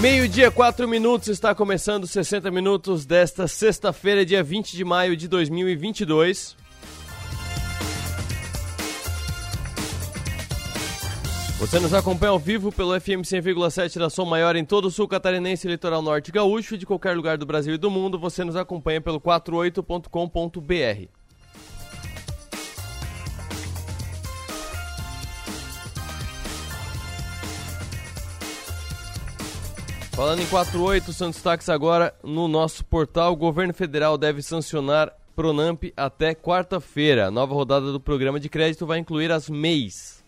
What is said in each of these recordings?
Meio-dia, 4 minutos, está começando 60 minutos desta sexta-feira, dia 20 de maio de 2022. Você nos acompanha ao vivo pelo FM 100,7 da Som Maior em todo o sul catarinense, litoral norte gaúcho e de qualquer lugar do Brasil e do mundo. Você nos acompanha pelo 48.com.br. Falando em 48, são destaques agora no nosso portal. O governo federal deve sancionar Pronamp até quarta-feira. A nova rodada do programa de crédito vai incluir as MEIs.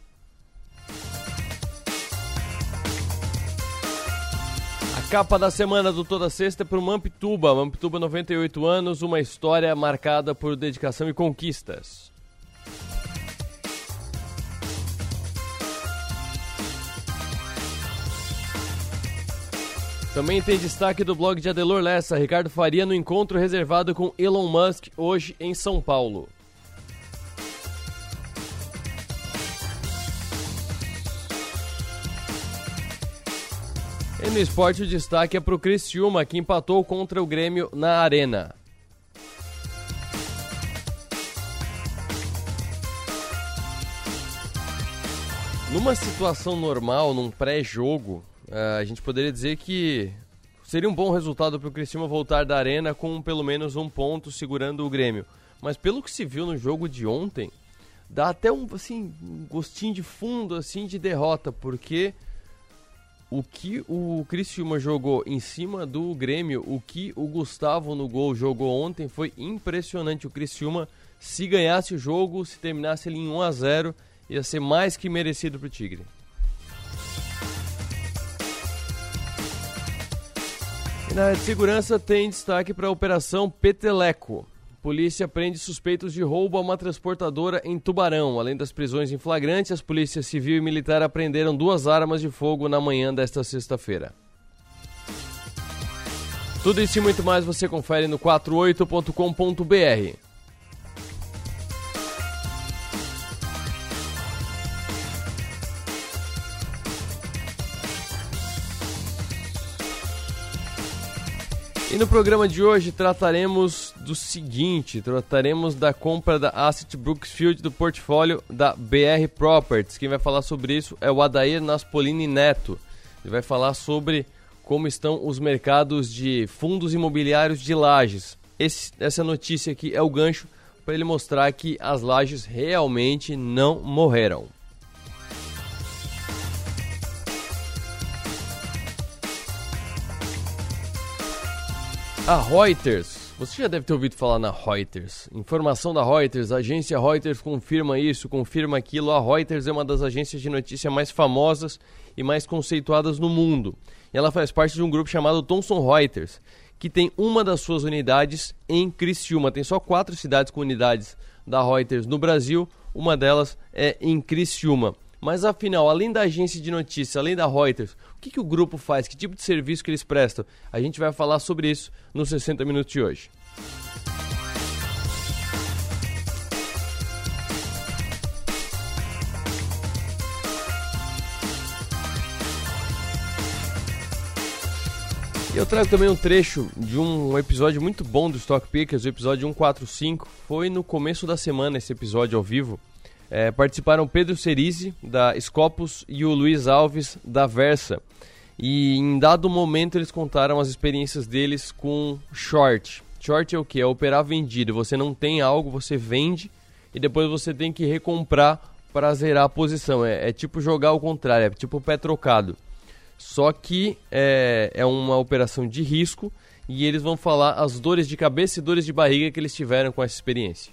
Capa da semana do Toda Sexta é para o Mamptuba. Mamptuba, 98 anos, uma história marcada por dedicação e conquistas. Também tem destaque do blog de Adelor Lessa, Ricardo Faria no encontro reservado com Elon Musk hoje em São Paulo. E no esporte o destaque é para o Criciúma, que empatou contra o Grêmio na Arena. Numa situação normal, num pré-jogo, a gente poderia dizer que seria um bom resultado para o Criciúma voltar da arena com pelo menos um ponto segurando o Grêmio. Mas pelo que se viu no jogo de ontem, dá até um, assim, um gostinho de fundo assim de derrota, porque o que o Criciúma jogou em cima do Grêmio, o que o Gustavo no gol jogou ontem foi impressionante. O Criciúma, se ganhasse o jogo, se terminasse ele em 1 a 0 ia ser mais que merecido para o Tigre. Na área de segurança tem destaque para a Operação Peteleco. Polícia prende suspeitos de roubo a uma transportadora em Tubarão. Além das prisões em flagrante, as polícias civil e militar apreenderam duas armas de fogo na manhã desta sexta-feira. Tudo isso e muito mais você confere no 48.com.br. E no programa de hoje trataremos do seguinte: trataremos da compra da Asset Brooksfield do portfólio da BR Properties. Quem vai falar sobre isso é o Adair Naspolini Neto. Ele vai falar sobre como estão os mercados de fundos imobiliários de lajes. Esse, essa notícia aqui é o gancho para ele mostrar que as lajes realmente não morreram. A Reuters, você já deve ter ouvido falar na Reuters. Informação da Reuters, a agência Reuters confirma isso, confirma aquilo. A Reuters é uma das agências de notícia mais famosas e mais conceituadas no mundo. E ela faz parte de um grupo chamado Thomson Reuters, que tem uma das suas unidades em Criciúma. Tem só quatro cidades com unidades da Reuters no Brasil, uma delas é em Criciúma. Mas afinal, além da agência de notícia, além da Reuters, que, que o grupo faz? Que tipo de serviço que eles prestam? A gente vai falar sobre isso nos 60 minutos de hoje. Eu trago também um trecho de um episódio muito bom do Stock Pickers, o episódio 145. Foi no começo da semana esse episódio ao vivo. É, participaram Pedro Cerise, da Scopus, e o Luiz Alves, da Versa. E em dado momento eles contaram as experiências deles com short. Short é o que? É operar vendido. Você não tem algo, você vende e depois você tem que recomprar para zerar a posição. É, é tipo jogar ao contrário, é tipo pé trocado. Só que é, é uma operação de risco e eles vão falar as dores de cabeça e dores de barriga que eles tiveram com essa experiência.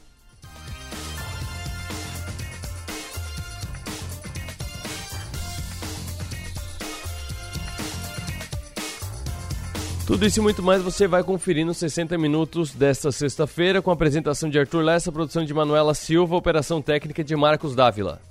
Tudo isso e muito mais você vai conferir nos 60 minutos desta sexta-feira com a apresentação de Arthur Lessa, produção de Manuela Silva, operação técnica de Marcos Dávila.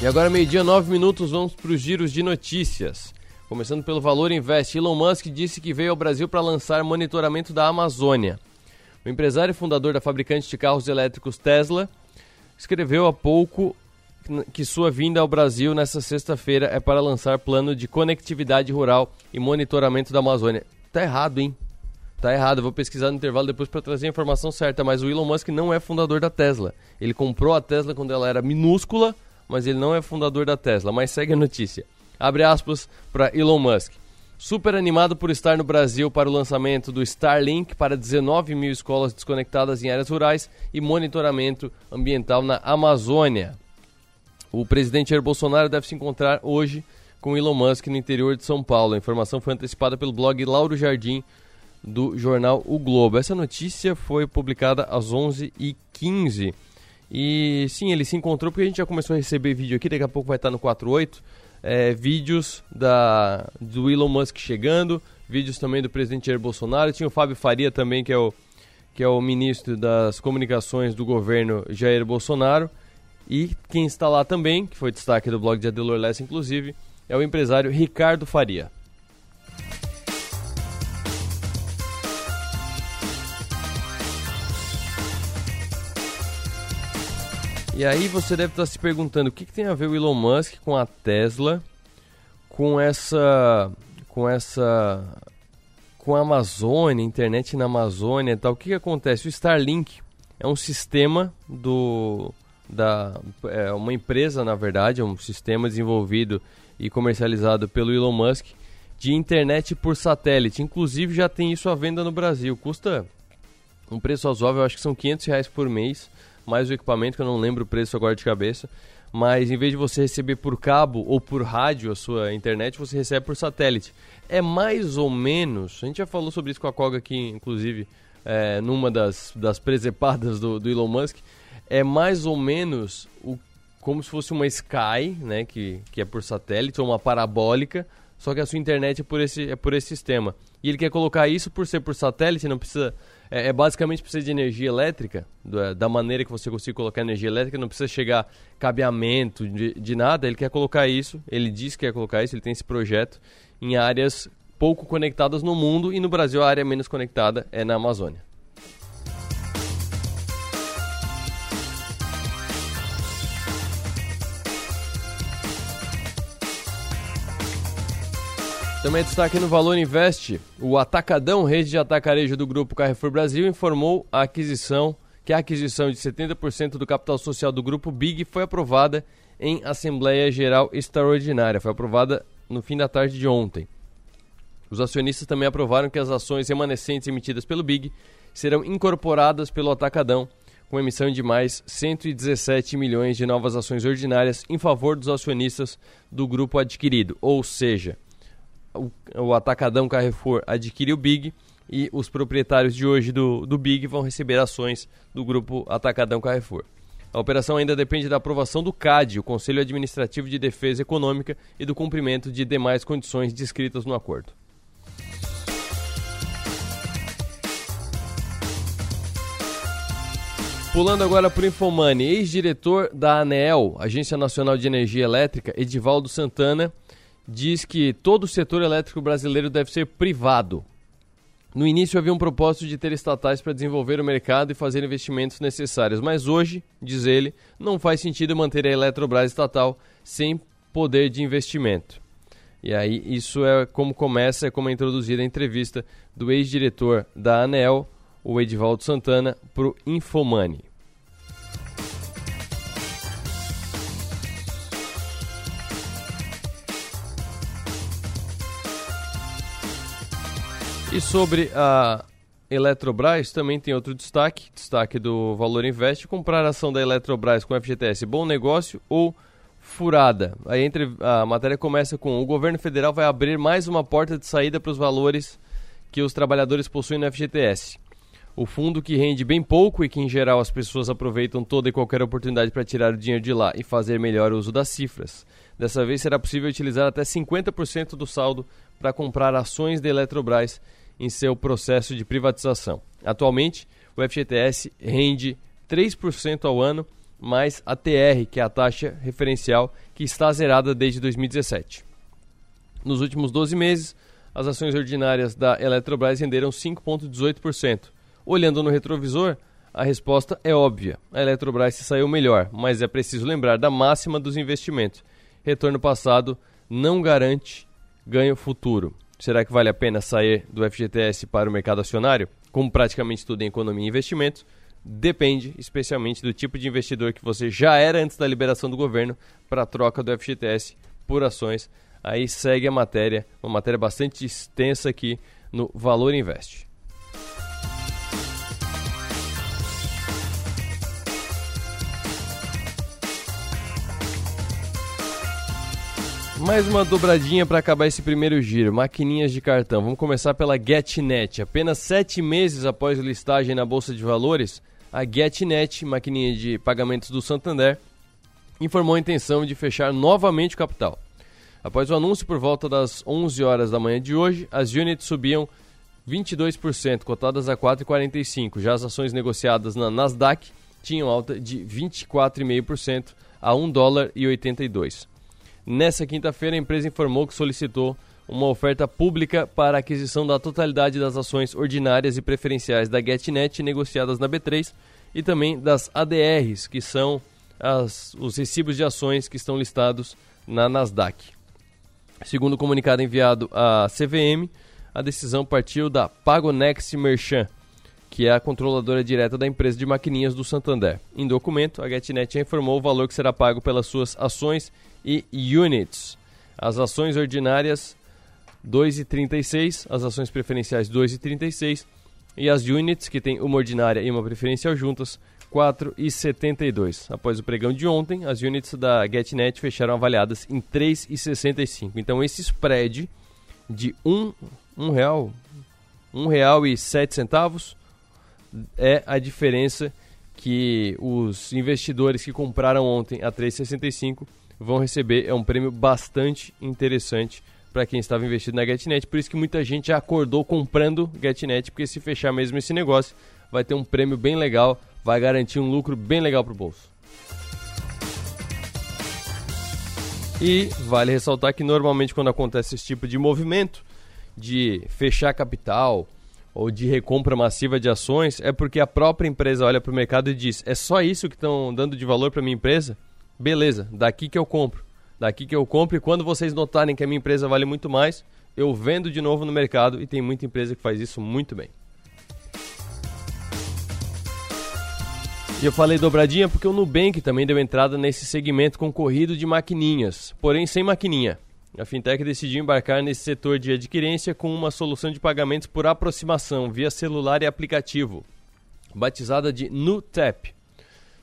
E agora, meio-dia, nove minutos, vamos para os giros de notícias. Começando pelo Valor Invest, Elon Musk disse que veio ao Brasil para lançar monitoramento da Amazônia. O empresário e fundador da fabricante de carros elétricos Tesla escreveu há pouco que sua vinda ao Brasil nesta sexta-feira é para lançar plano de conectividade rural e monitoramento da Amazônia. Tá errado, hein? Tá errado, vou pesquisar no intervalo depois para trazer a informação certa, mas o Elon Musk não é fundador da Tesla. Ele comprou a Tesla quando ela era minúscula, mas ele não é fundador da Tesla. Mas segue a notícia. Abre aspas para Elon Musk. Super animado por estar no Brasil para o lançamento do Starlink para 19 mil escolas desconectadas em áreas rurais e monitoramento ambiental na Amazônia. O presidente Jair Bolsonaro deve se encontrar hoje com Elon Musk no interior de São Paulo. A informação foi antecipada pelo blog Lauro Jardim do jornal O Globo. Essa notícia foi publicada às 11h15. E sim, ele se encontrou porque a gente já começou a receber vídeo aqui, daqui a pouco vai estar no 48. É, vídeos da, do Elon Musk chegando, vídeos também do presidente Jair Bolsonaro. Tinha o Fábio Faria também, que é o, que é o ministro das comunicações do governo Jair Bolsonaro. E quem está lá também, que foi destaque do blog de Adelor Lessa, inclusive, é o empresário Ricardo Faria. E aí você deve estar se perguntando o que, que, tem a ver o Elon Musk com a Tesla, com essa, com essa, com a Amazônia, internet na Amazônia e tal. O que, que acontece? O Starlink é um sistema do, da, é uma empresa na verdade, é um sistema desenvolvido e comercializado pelo Elon Musk de internet por satélite. Inclusive já tem isso à venda no Brasil. Custa um preço razoável, acho que são 500 reais por mês mais o equipamento, que eu não lembro o preço agora de cabeça. Mas em vez de você receber por cabo ou por rádio a sua internet, você recebe por satélite. É mais ou menos, a gente já falou sobre isso com a Koga aqui, inclusive, é, numa das, das presepadas do, do Elon Musk, é mais ou menos o, como se fosse uma Sky, né, que, que é por satélite, ou uma parabólica, só que a sua internet é por esse, é por esse sistema. E ele quer colocar isso por ser por satélite, não precisa é, é basicamente precisa de energia elétrica, é, da maneira que você consegue colocar energia elétrica, não precisa chegar cabeamento de, de nada. Ele quer colocar isso, ele diz que quer colocar isso, ele tem esse projeto em áreas pouco conectadas no mundo e no Brasil a área menos conectada é na Amazônia. Também destaque no Valor Invest, o Atacadão, rede de atacarejo do grupo Carrefour Brasil, informou a aquisição que a aquisição de 70% do capital social do grupo Big foi aprovada em Assembleia Geral Extraordinária. Foi aprovada no fim da tarde de ontem. Os acionistas também aprovaram que as ações remanescentes emitidas pelo Big serão incorporadas pelo Atacadão, com emissão de mais 117 milhões de novas ações ordinárias em favor dos acionistas do grupo adquirido, ou seja, o, o Atacadão Carrefour adquire o Big e os proprietários de hoje do, do Big vão receber ações do grupo Atacadão Carrefour. A operação ainda depende da aprovação do CAD, o Conselho Administrativo de Defesa Econômica, e do cumprimento de demais condições descritas no acordo. Pulando agora para o Infomani, ex-diretor da ANEEL, Agência Nacional de Energia Elétrica, Edivaldo Santana, diz que todo o setor elétrico brasileiro deve ser privado. No início havia um propósito de ter estatais para desenvolver o mercado e fazer investimentos necessários, mas hoje, diz ele, não faz sentido manter a Eletrobras estatal sem poder de investimento. E aí, isso é como começa, é como é introduzida a entrevista do ex-diretor da ANEL, o Edivaldo Santana, para o Infomani. E sobre a Eletrobras, também tem outro destaque, destaque do Valor Invest, comprar a ação da Eletrobras com FGTS, bom negócio ou furada? Aí entre, a matéria começa com, o governo federal vai abrir mais uma porta de saída para os valores que os trabalhadores possuem no FGTS. O fundo que rende bem pouco e que em geral as pessoas aproveitam toda e qualquer oportunidade para tirar o dinheiro de lá e fazer melhor uso das cifras. Dessa vez será possível utilizar até 50% do saldo para comprar ações da Eletrobras em seu processo de privatização. Atualmente, o FGTS rende 3% ao ano, mais a TR, que é a taxa referencial, que está zerada desde 2017. Nos últimos 12 meses, as ações ordinárias da Eletrobras renderam 5,18%. Olhando no retrovisor, A resposta é óbvia. A Eletrobras se saiu melhor, mas é preciso lembrar da máxima dos investimentos. Retorno passado não garante ganho futuro. Será que vale a pena sair do FGTS para o mercado acionário? Como praticamente tudo em economia e investimentos, depende especialmente do tipo de investidor que você já era antes da liberação do governo para a troca do FGTS por ações. Aí segue a matéria, uma matéria bastante extensa aqui no Valor Invest. Mais uma dobradinha para acabar esse primeiro giro. Maquininhas de cartão. Vamos começar pela GetNet. Apenas sete meses após listagem na Bolsa de Valores, a GetNet, maquininha de pagamentos do Santander, informou a intenção de fechar novamente o capital. Após o anúncio por volta das 11 horas da manhã de hoje, as units subiam 22%, cotadas a 4,45. Já as ações negociadas na Nasdaq tinham alta de 24,5% a 1 dólar e 82. Nessa quinta-feira, a empresa informou que solicitou uma oferta pública para a aquisição da totalidade das ações ordinárias e preferenciais da GetNet negociadas na B3 e também das ADRs, que são as, os recibos de ações que estão listados na Nasdaq. Segundo o comunicado enviado à CVM, a decisão partiu da Pagonext Merchant, que é a controladora direta da empresa de maquininhas do Santander. Em documento, a GetNet informou o valor que será pago pelas suas ações e units. As ações ordinárias 2,36, as ações preferenciais 2,36 e as units, que tem uma ordinária e uma preferencial juntas, 4,72. Após o pregão de ontem, as units da GetNet fecharam avaliadas em 3,65. Então esse spread de um, um real, um real e sete centavos é a diferença que os investidores que compraram ontem a 3,65 vão receber. É um prêmio bastante interessante para quem estava investido na GetNet. Por isso que muita gente já acordou comprando GetNet, porque se fechar mesmo esse negócio, vai ter um prêmio bem legal, vai garantir um lucro bem legal para o bolso. E vale ressaltar que normalmente quando acontece esse tipo de movimento, de fechar capital ou de recompra massiva de ações, é porque a própria empresa olha para o mercado e diz: é só isso que estão dando de valor para minha empresa? Beleza, daqui que eu compro. Daqui que eu compro e quando vocês notarem que a minha empresa vale muito mais, eu vendo de novo no mercado e tem muita empresa que faz isso muito bem. E eu falei dobradinha porque o Nubank também deu entrada nesse segmento concorrido de maquininhas, porém sem maquininha. A fintech decidiu embarcar nesse setor de adquirência com uma solução de pagamentos por aproximação via celular e aplicativo, batizada de NuTap.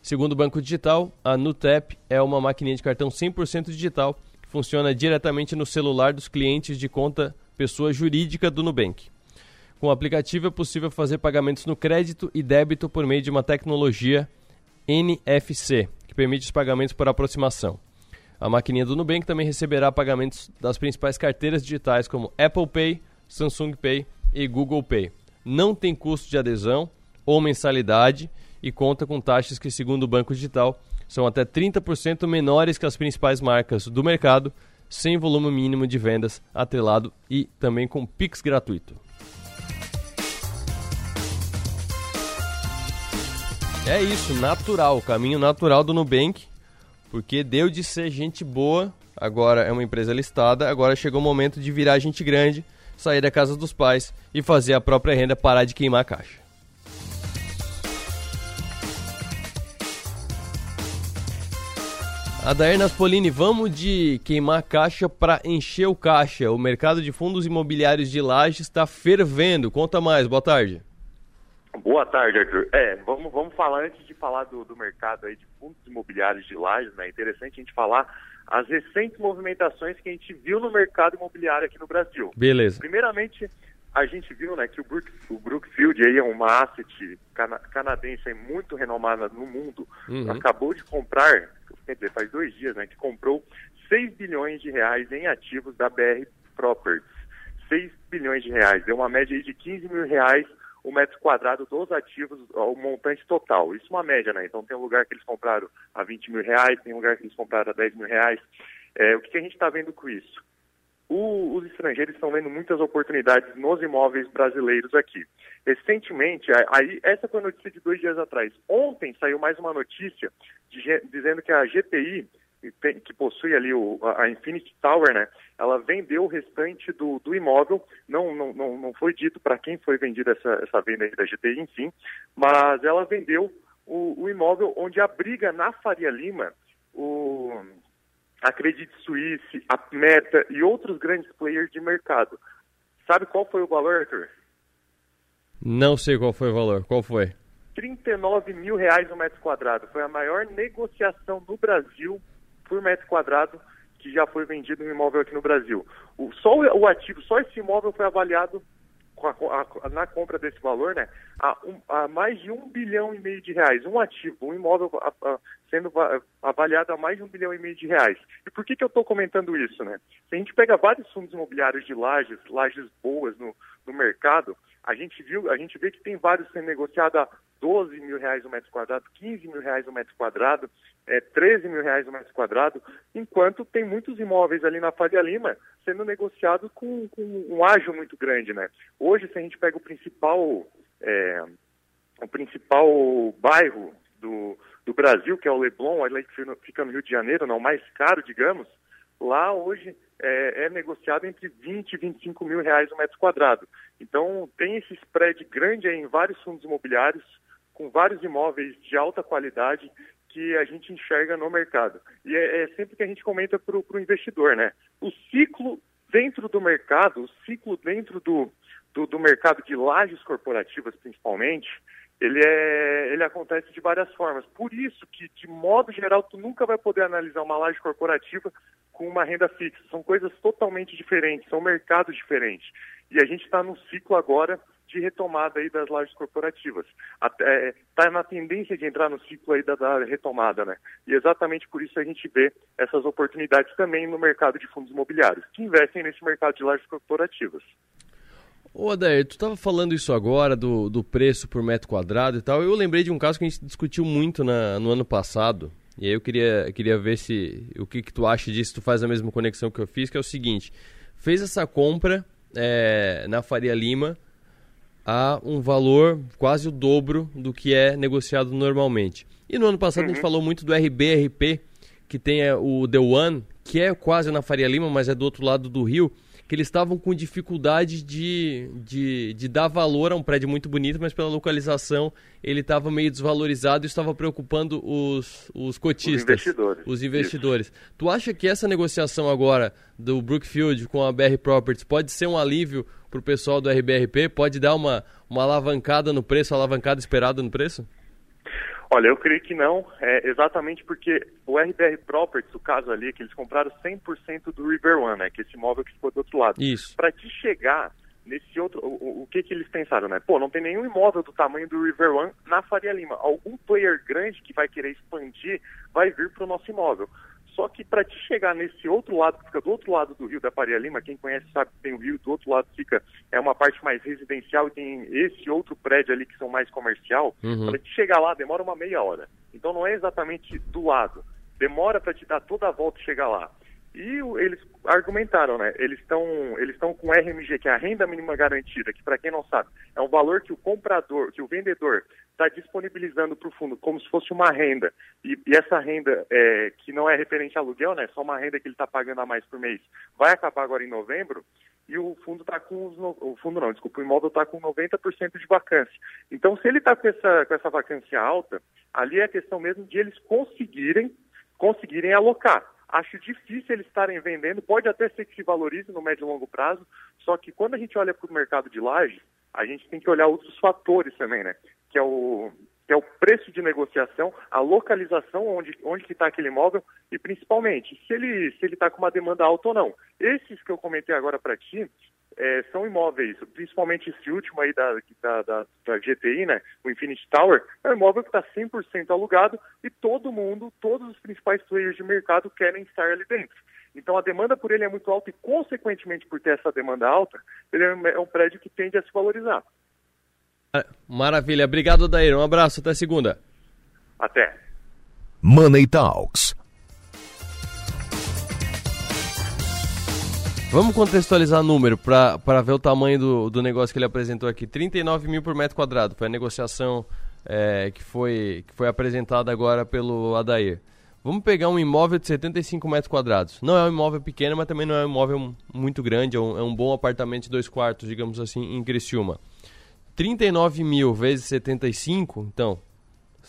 Segundo o Banco Digital, a Nutep é uma maquininha de cartão 100% digital que funciona diretamente no celular dos clientes de conta pessoa jurídica do Nubank. Com o aplicativo é possível fazer pagamentos no crédito e débito por meio de uma tecnologia NFC, que permite os pagamentos por aproximação. A maquininha do Nubank também receberá pagamentos das principais carteiras digitais como Apple Pay, Samsung Pay e Google Pay. Não tem custo de adesão ou mensalidade e conta com taxas que, segundo o Banco Digital, são até 30% menores que as principais marcas do mercado, sem volume mínimo de vendas atrelado e também com Pix gratuito. É isso, natural, caminho natural do Nubank, porque deu de ser gente boa, agora é uma empresa listada, agora chegou o momento de virar gente grande, sair da casa dos pais e fazer a própria renda parar de queimar a caixa. Adair Naspolini, vamos de queimar caixa para encher o caixa. O mercado de fundos imobiliários de laje está fervendo. Conta mais, boa tarde. Boa tarde, Arthur. É, vamos, vamos falar antes de falar do, do mercado aí de fundos imobiliários de laje, né? É interessante a gente falar as recentes movimentações que a gente viu no mercado imobiliário aqui no Brasil. Beleza. Primeiramente, a gente viu né, que o, Brook, o Brookfield aí é uma asset cana canadense muito renomada no mundo, uhum. acabou de comprar quer dizer, faz dois dias, né, que comprou 6 bilhões de reais em ativos da BR Properties. 6 bilhões de reais, deu uma média de 15 mil reais o metro quadrado dos ativos, o montante total. Isso é uma média, né? Então tem um lugar que eles compraram a 20 mil reais, tem um lugar que eles compraram a 10 mil reais. É, o que, que a gente está vendo com isso? O, os estrangeiros estão vendo muitas oportunidades nos imóveis brasileiros aqui. Recentemente, aí, essa foi a notícia de dois dias atrás. Ontem saiu mais uma notícia de, dizendo que a GTI, que possui ali o, a Infinity Tower, né, ela vendeu o restante do, do imóvel. Não, não, não, não foi dito para quem foi vendida essa, essa venda da GTI, enfim, mas ela vendeu o, o imóvel onde abriga na Faria Lima o a Credit Suisse, a Meta e outros grandes players de mercado. Sabe qual foi o valor, Arthur? Não sei qual foi o valor. Qual foi? 39 mil reais o metro quadrado. Foi a maior negociação do Brasil por metro quadrado que já foi vendido um imóvel aqui no Brasil. O, só o ativo, só esse imóvel foi avaliado a, a, na compra desse valor, né, a, um, a, mais de um bilhão e meio de reais. Um ativo, um imóvel sendo avaliado a mais de um bilhão e meio de reais. E por que, que eu estou comentando isso, né? Se a gente pega vários fundos imobiliários de lajes, lajes boas no, no mercado, a gente viu, a gente vê que tem vários sendo negociados a 12 mil reais o metro quadrado, 15 mil reais o metro quadrado, é, 13 mil reais o metro quadrado, enquanto tem muitos imóveis ali na Faria Lima sendo negociados com, com um ágio muito grande, né? Hoje, se a gente pega o principal, é, o principal bairro do, do Brasil, que é o Leblon, que fica no Rio de Janeiro, não, mais caro, digamos, lá hoje é, é, negociado entre 20 e 25 mil reais o metro quadrado. Então tem esse spread grande em vários fundos imobiliários, com vários imóveis de alta qualidade que a gente enxerga no mercado. E é, é sempre que a gente comenta para o investidor, né? O ciclo dentro do mercado, o ciclo dentro do, do, do mercado de lajes corporativas, principalmente, ele, é, ele acontece de várias formas. Por isso que, de modo geral, tu nunca vai poder analisar uma laje corporativa com uma renda fixa. São coisas totalmente diferentes, são mercados diferentes. E a gente está num ciclo agora de retomada aí das lajes corporativas. Está é, na tendência de entrar no ciclo aí da, da, retomada, né? E exatamente por isso a gente vê essas oportunidades também no mercado de fundos imobiliários, que investem nesse mercado de lajes corporativas. Ô Adair, tu estava falando isso agora do, do preço por metro quadrado e tal. Eu lembrei de um caso que a gente discutiu muito na, no ano passado. E aí eu queria, queria ver se o que, que tu acha disso, tu faz a mesma conexão que eu fiz, que é o seguinte. Fez essa compra é, na Faria Lima a um valor quase o dobro do que é negociado normalmente. E no ano passado uhum. a gente uhum. falou muito do RBRP, que tem é, o The One, que é quase na Faria Lima, mas é do outro lado do rio, que eles estavam com dificuldade de, de, de, dar valor a um prédio muito bonito, mas pela localização ele estava meio desvalorizado e estava preocupando os, os cotistas, os investidores. Os investidores. Tu acha que essa negociação agora do Brookfield com a BR Properties pode ser um alívio para o pessoal do RBRP? Pode dar uma, uma alavancada no preço, alavancada esperada no preço? Olha, eu creio que não, é exatamente porque o RBR Properties, o caso ali, é que eles compraram 100% do River One, né, que é esse imóvel que ficou do outro lado. Isso. Para te chegar nesse outro, o, o, que que eles pensaram, né? Pô, não tem nenhum imóvel do tamanho do River One na Faria Lima. Algum player grande que vai querer expandir vai vir para o nosso imóvel. Só que para te chegar nesse outro lado, que fica do outro lado do rio da Faria Lima, quem conhece sabe que tem o rio, do outro lado fica é uma parte mais residencial e tem esse outro prédio ali que são mais comercial. Uhum. Para te chegar lá demora uma meia hora. Então não é exatamente do lado. Demora para te dar toda a volta e chegar lá. E eles argumentaram, né? Eles estão eles estão com RMG, que é a renda mínima garantida, que para quem não sabe, é um valor que o comprador, que o vendedor está disponibilizando para o fundo como se fosse uma renda. E, e essa renda é, que não é referente a aluguel, né? Só uma renda que ele está pagando a mais por mês, vai acabar agora em novembro. E o fundo está com os, o fundo não, desculpa, o imóvel está com 90% de vacância. Então, se ele está com essa, com essa vacância alta, ali é a questão mesmo de eles conseguirem conseguirem alocar. Acho difícil eles estarem vendendo, pode até ser que se valorize no médio e longo prazo, só que quando a gente olha para o mercado de laje, a gente tem que olhar outros fatores também, né? Que é o, que é o preço de negociação, a localização onde, onde está aquele imóvel e principalmente se ele se ele está com uma demanda alta ou não. Esses que eu comentei agora para ti, é, são imóveis, principalmente esse último aí da, da, da, da, GTI, né, o Infinity Tower, é um imóvel que está 100% alugado e todo mundo, todos os principais players de mercado querem estar ali dentro. Então a demanda por ele é muito alta e, consequentemente, por ter essa demanda alta, ele é um prédio que tende a se valorizar. Maravilha. Obrigado, Daír. Um abraço. Até segunda. Até. Money Talks Vamos contextualizar o número para ver o tamanho do, do negócio que ele apresentou aqui. 39 mil por metro quadrado. Foi a negociação é, que, foi, que foi apresentada agora pelo Adair. Vamos pegar um imóvel de 75 metros quadrados. Não é um imóvel pequeno, mas também não é um imóvel muito grande. É um, é um bom apartamento de dois quartos, digamos assim, em Criciúma. 39 mil vezes 75, então,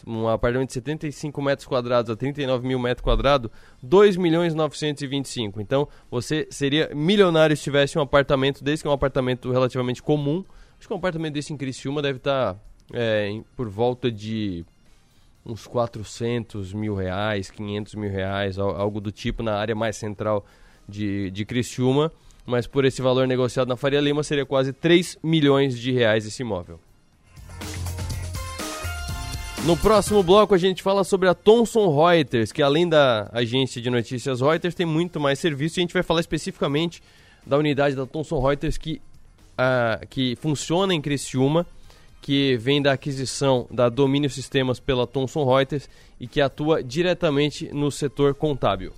um apartamento de 75 metros quadrados a 39 mil metros quadrados, 2 milhões 925. Então, você seria milionário se tivesse um apartamento desse, que é um apartamento relativamente comum. Acho que um apartamento desse em Criciúma deve estar é, por volta de uns 400 mil reais, 500 mil reais, algo do tipo na área mais central de, de Criciúma mas por esse valor negociado na Faria Lima seria quase 3 milhões de reais esse imóvel. No próximo bloco a gente fala sobre a Thomson Reuters, que além da agência de notícias Reuters tem muito mais serviço e a gente vai falar especificamente da unidade da Thomson Reuters que, uh, que funciona em Criciúma, que vem da aquisição da Domínio Sistemas pela Thomson Reuters e que atua diretamente no setor contábil.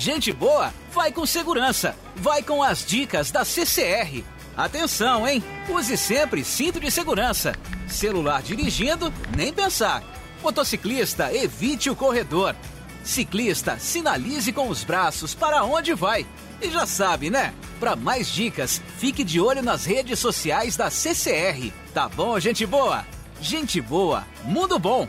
Gente boa, vai com segurança. Vai com as dicas da CCR. Atenção, hein? Use sempre cinto de segurança. Celular dirigindo, nem pensar. Motociclista, evite o corredor. Ciclista, sinalize com os braços para onde vai. E já sabe, né? Para mais dicas, fique de olho nas redes sociais da CCR. Tá bom, gente boa? Gente boa, mundo bom.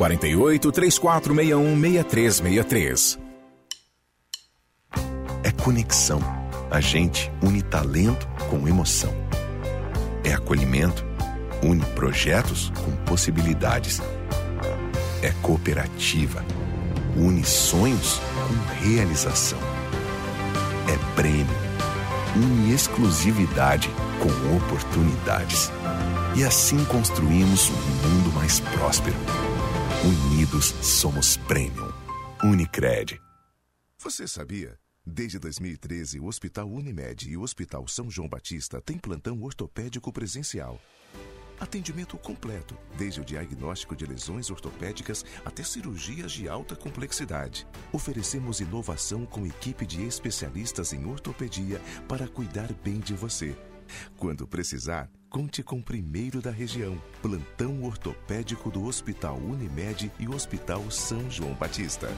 48 3461 6363 é conexão. A gente une talento com emoção. É acolhimento, une projetos com possibilidades. É cooperativa, une sonhos com realização. É prêmio, une exclusividade com oportunidades. E assim construímos um mundo mais próspero. Unidos somos Premium. Unicred. Você sabia? Desde 2013, o Hospital Unimed e o Hospital São João Batista têm plantão ortopédico presencial. Atendimento completo, desde o diagnóstico de lesões ortopédicas até cirurgias de alta complexidade. Oferecemos inovação com equipe de especialistas em ortopedia para cuidar bem de você. Quando precisar, conte com o primeiro da região. Plantão ortopédico do Hospital Unimed e Hospital São João Batista.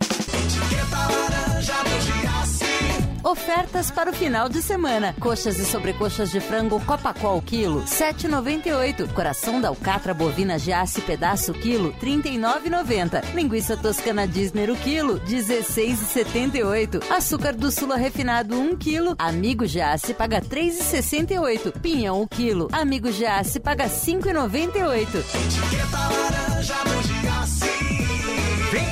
Etiqueta laranja do. Ofertas para o final de semana. Coxas e sobrecoxas de frango Copacol quilo, 7,98. Coração da alcatra bovina Giasse pedaço quilo, 39,90. Linguiça toscana Disney o quilo, 16,78. Açúcar do Sula refinado 1 quilo. Amigo Giasse paga 3,68. Pinhão o quilo. Amigo Giasse paga 5,98. Etiqueta laranja.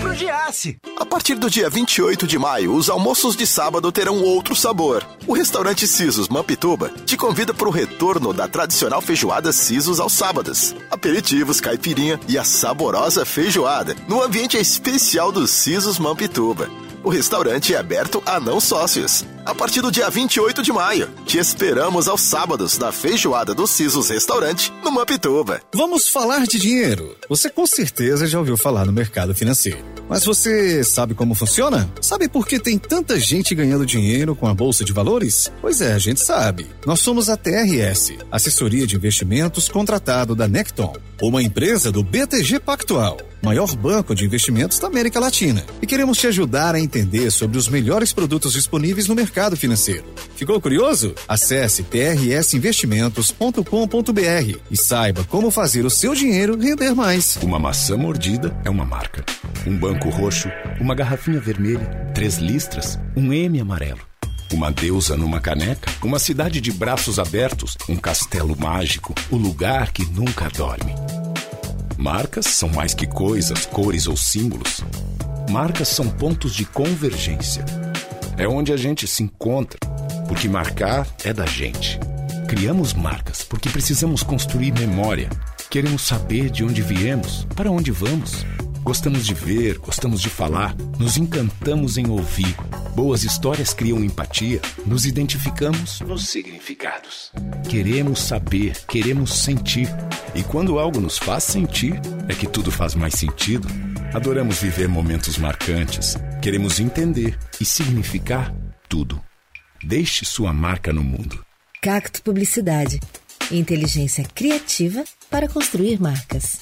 Pro Giasse! A partir do dia 28 de maio, os almoços de sábado terão outro sabor. O restaurante Sisos Mampituba te convida para o retorno da tradicional feijoada Sisos aos sábados. Aperitivos, caipirinha e a saborosa feijoada no ambiente especial do Sisos Mampituba. O restaurante é aberto a não sócios. A partir do dia 28 de maio, te esperamos aos sábados na feijoada do Sisos Restaurante, no Mampituba. Vamos falar de dinheiro. Você com certeza já ouviu falar no mercado financeiro. Mas você sabe como funciona? Sabe por que tem tanta gente ganhando dinheiro com a Bolsa de Valores? Pois é, a gente sabe. Nós somos a TRS, assessoria de investimentos contratado da Necton, uma empresa do BTG Pactual maior banco de investimentos da América Latina. E queremos te ajudar a entender sobre os melhores produtos disponíveis no mercado financeiro. Ficou curioso? Acesse trsinvestimentos.com.br e saiba como fazer o seu dinheiro render mais. Uma maçã mordida é uma marca. Um banco roxo, uma garrafinha vermelha, três listras, um M amarelo. Uma deusa numa caneca, uma cidade de braços abertos, um castelo mágico, o lugar que nunca dorme. Marcas são mais que coisas, cores ou símbolos. Marcas são pontos de convergência. É onde a gente se encontra, porque marcar é da gente. Criamos marcas porque precisamos construir memória. Queremos saber de onde viemos, para onde vamos. Gostamos de ver, gostamos de falar, nos encantamos em ouvir. Boas histórias criam empatia, nos identificamos nos significados. Queremos saber, queremos sentir. E quando algo nos faz sentir, é que tudo faz mais sentido. Adoramos viver momentos marcantes. Queremos entender e significar tudo. Deixe sua marca no mundo. Cacto Publicidade. Inteligência criativa para construir marcas.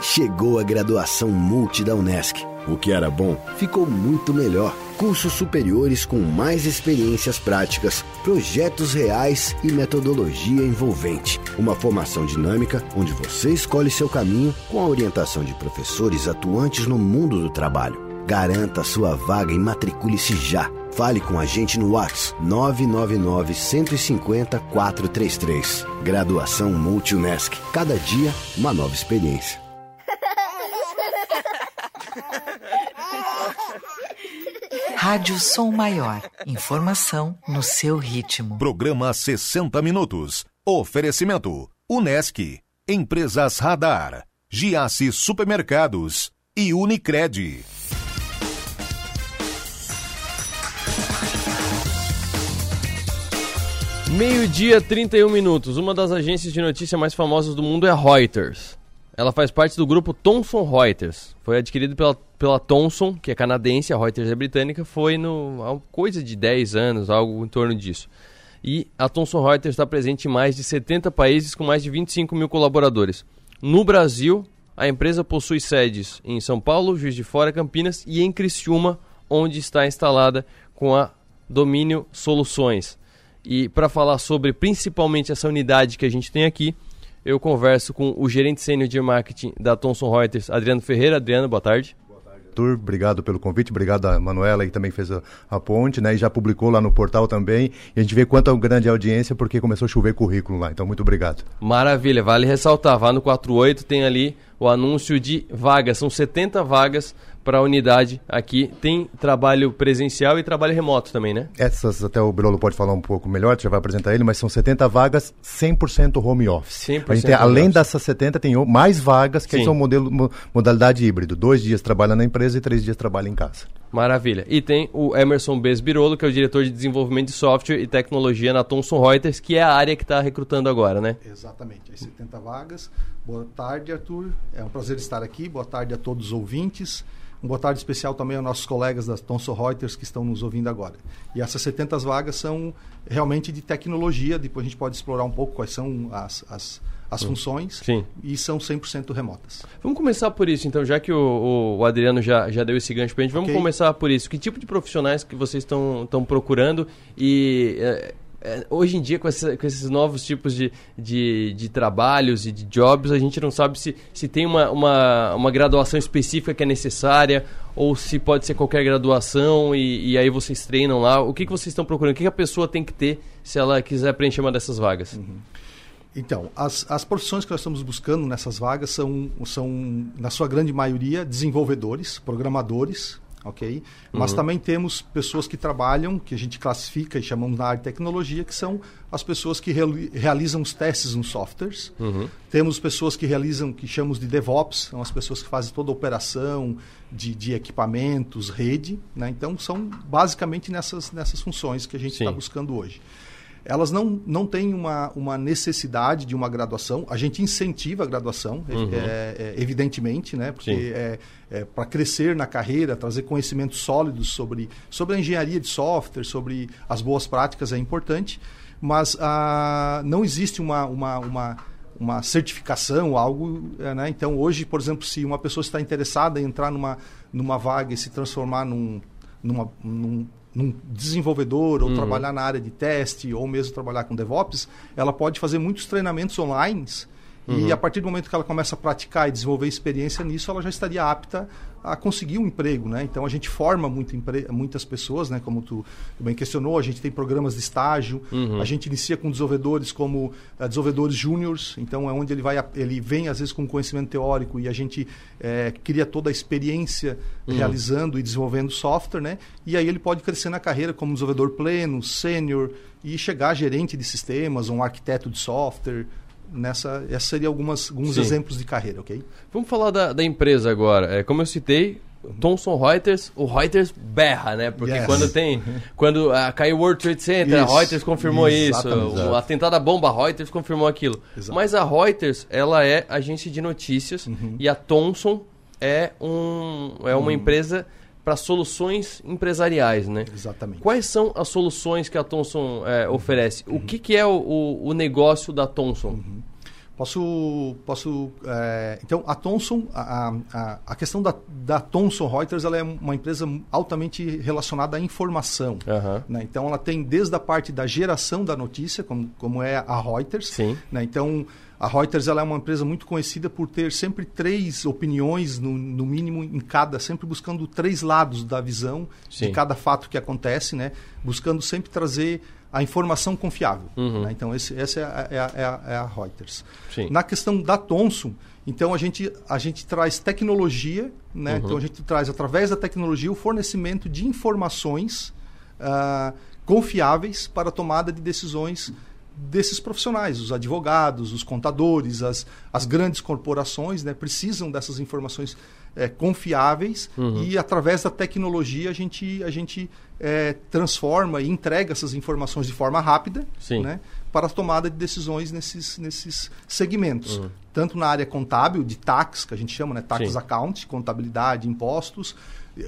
Chegou a graduação Multi da Unesc. O que era bom ficou muito melhor. Cursos superiores com mais experiências práticas, projetos reais e metodologia envolvente. Uma formação dinâmica onde você escolhe seu caminho com a orientação de professores atuantes no mundo do trabalho. Garanta sua vaga e matricule-se já. Fale com a gente no WhatsApp 999 150 433. Graduação Multi-UNESC. Cada dia, uma nova experiência. Rádio Som Maior. Informação no seu ritmo. Programa 60 Minutos. Oferecimento: Unesc, Empresas Radar, Giasse Supermercados e Unicred. Meio-dia, 31 minutos. Uma das agências de notícia mais famosas do mundo é a Reuters. Ela faz parte do grupo Thomson Reuters. Foi adquirido pela, pela Thomson, que é canadense, a Reuters é britânica, foi no, há coisa de 10 anos, algo em torno disso. E a Thomson Reuters está presente em mais de 70 países com mais de 25 mil colaboradores. No Brasil, a empresa possui sedes em São Paulo, Juiz de Fora, Campinas e em Criciúma, onde está instalada com a Domínio Soluções. E para falar sobre principalmente essa unidade que a gente tem aqui, eu converso com o gerente sênior de marketing da Thomson Reuters, Adriano Ferreira. Adriano, boa tarde. Arthur, obrigado pelo convite, obrigado a Manuela que também fez a, a, ponte, né? E já publicou lá no portal também. E a gente vê quanto é grande audiência porque começou a chover currículo lá. Então, muito obrigado. Maravilha, vale ressaltar, vá no 48, tem ali o anúncio de vagas. São 70 vagas para a unidade aqui. Tem trabalho presencial e trabalho remoto também, né? Essas até o Birolo pode falar um pouco melhor, você já vai apresentar ele, mas são 70 vagas 100% home office. 100% a gente tem, além office. dessas 70, tem mais vagas que são modelo, modalidade híbrido. Dois dias trabalha na empresa e três dias trabalha em casa. Maravilha. E tem o Emerson Bez Birolo, que é o diretor de desenvolvimento de software e tecnologia na Thomson Reuters, que é a área que está recrutando agora, né? Exatamente. As 70 vagas. Boa tarde, Arthur. É um prazer estar aqui. Boa tarde a todos os ouvintes. Um boa tarde especial também aos nossos colegas da Thomson Reuters que estão nos ouvindo agora. E essas 70 vagas são realmente de tecnologia, depois a gente pode explorar um pouco quais são as, as, as funções Sim. e são 100% remotas. Vamos começar por isso, então, já que o, o Adriano já, já deu esse gancho para a gente, vamos okay. começar por isso. Que tipo de profissionais que vocês estão procurando e... É, é, hoje em dia, com, essa, com, esses novos tipos de, de, de, trabalhos e de jobs, a gente não sabe se, se tem uma, uma, uma graduação específica que é necessária ou se pode ser qualquer graduação e, e aí vocês treinam lá. O que, que vocês estão procurando? O que, que a pessoa tem que ter se ela quiser preencher uma dessas vagas? Uhum. Então, as, as profissões que nós estamos buscando nessas vagas são, são, na sua grande maioria, desenvolvedores, programadores, ok? Mas uhum. também temos pessoas que trabalham, que a gente classifica e chamamos na área de tecnologia, que são as pessoas que realizam os testes nos softwares. Uhum. Temos pessoas que realizam, que chamamos de DevOps, são as pessoas que fazem toda a operação de, de equipamentos, rede. Né? Então, são basicamente nessas, nessas funções que a gente está buscando hoje elas não, não têm uma, uma necessidade de uma graduação. A gente incentiva a graduação, uhum. é, é, evidentemente, né? porque é, é para crescer na carreira, trazer conhecimentos sólidos sobre, sobre a engenharia de software, sobre as boas práticas é importante, mas ah, não existe uma, uma, uma, uma certificação, algo. É, né? Então, hoje, por exemplo, se uma pessoa está interessada em entrar numa, numa vaga e se transformar num, numa, num num desenvolvedor ou uhum. trabalhar na área de teste ou mesmo trabalhar com DevOps, ela pode fazer muitos treinamentos online Uhum. E a partir do momento que ela começa a praticar e desenvolver experiência nisso, ela já estaria apta a conseguir um emprego, né? Então a gente forma muito muitas pessoas, né? Como tu, tu, bem questionou, a gente tem programas de estágio, uhum. a gente inicia com desenvolvedores como uh, desenvolvedores júniores, então é onde ele vai, ele vem às vezes com conhecimento teórico e a gente é, cria toda a experiência uhum. realizando e desenvolvendo software, né? E aí ele pode crescer na carreira como desenvolvedor pleno, sênior e chegar a gerente de sistemas, um arquiteto de software, nessa essas seriam algumas alguns Sim. exemplos de carreira, ok? Vamos falar da, da empresa agora. É, como eu citei, Thomson Reuters, o Reuters berra, né? Porque yes. quando tem. Quando uh, caiu o World Trade Center, isso. a Reuters confirmou isso. O atentado à bomba, a Reuters confirmou aquilo. Exato. Mas a Reuters, ela é agência de notícias uhum. e a Thomson é, um, é uma uhum. empresa para soluções empresariais, né? Exatamente. Quais são as soluções que a Thomson é, oferece? Uhum. O que, que é o, o, negócio da Thomson? Uhum. Posso, posso é, então a Thomson, a, a, a, questão da, da Thomson Reuters, ela é uma empresa altamente relacionada à informação. Uhum. Né? Então ela tem desde a parte da geração da notícia, como, como é a Reuters. Sim. Né? Então a Reuters ela é uma empresa muito conhecida por ter sempre três opiniões, no, no mínimo, em cada, sempre buscando três lados da visão Sim. de cada fato que acontece, né? buscando sempre trazer a informação confiável. Uhum. Né? Então, esse, essa é a, é a, é a, é a Reuters. Sim. Na questão da Thomson, então a gente, a gente traz tecnologia, né? Uhum. então a gente traz, através da tecnologia, o fornecimento de informações uh, confiáveis para a tomada de decisões desses profissionais, os advogados, os contadores, as, as grandes corporações, né, precisam dessas informações é, confiáveis uhum. e através da tecnologia a gente, a gente é, transforma e entrega essas informações de forma rápida né, para a tomada de decisões nesses, nesses segmentos. Uhum. Tanto na área contábil, de tax, que a gente chama, né, tax Sim. account, contabilidade, impostos,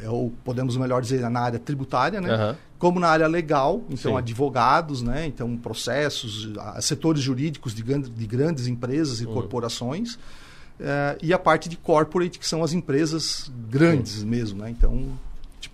ou podemos melhor dizer na área tributária, né? Uhum. como na área legal, então Sim. advogados, né? então processos, setores jurídicos de, de grandes empresas e uhum. corporações, uh, e a parte de corporate, que são as empresas grandes Sim. mesmo. Né? Então,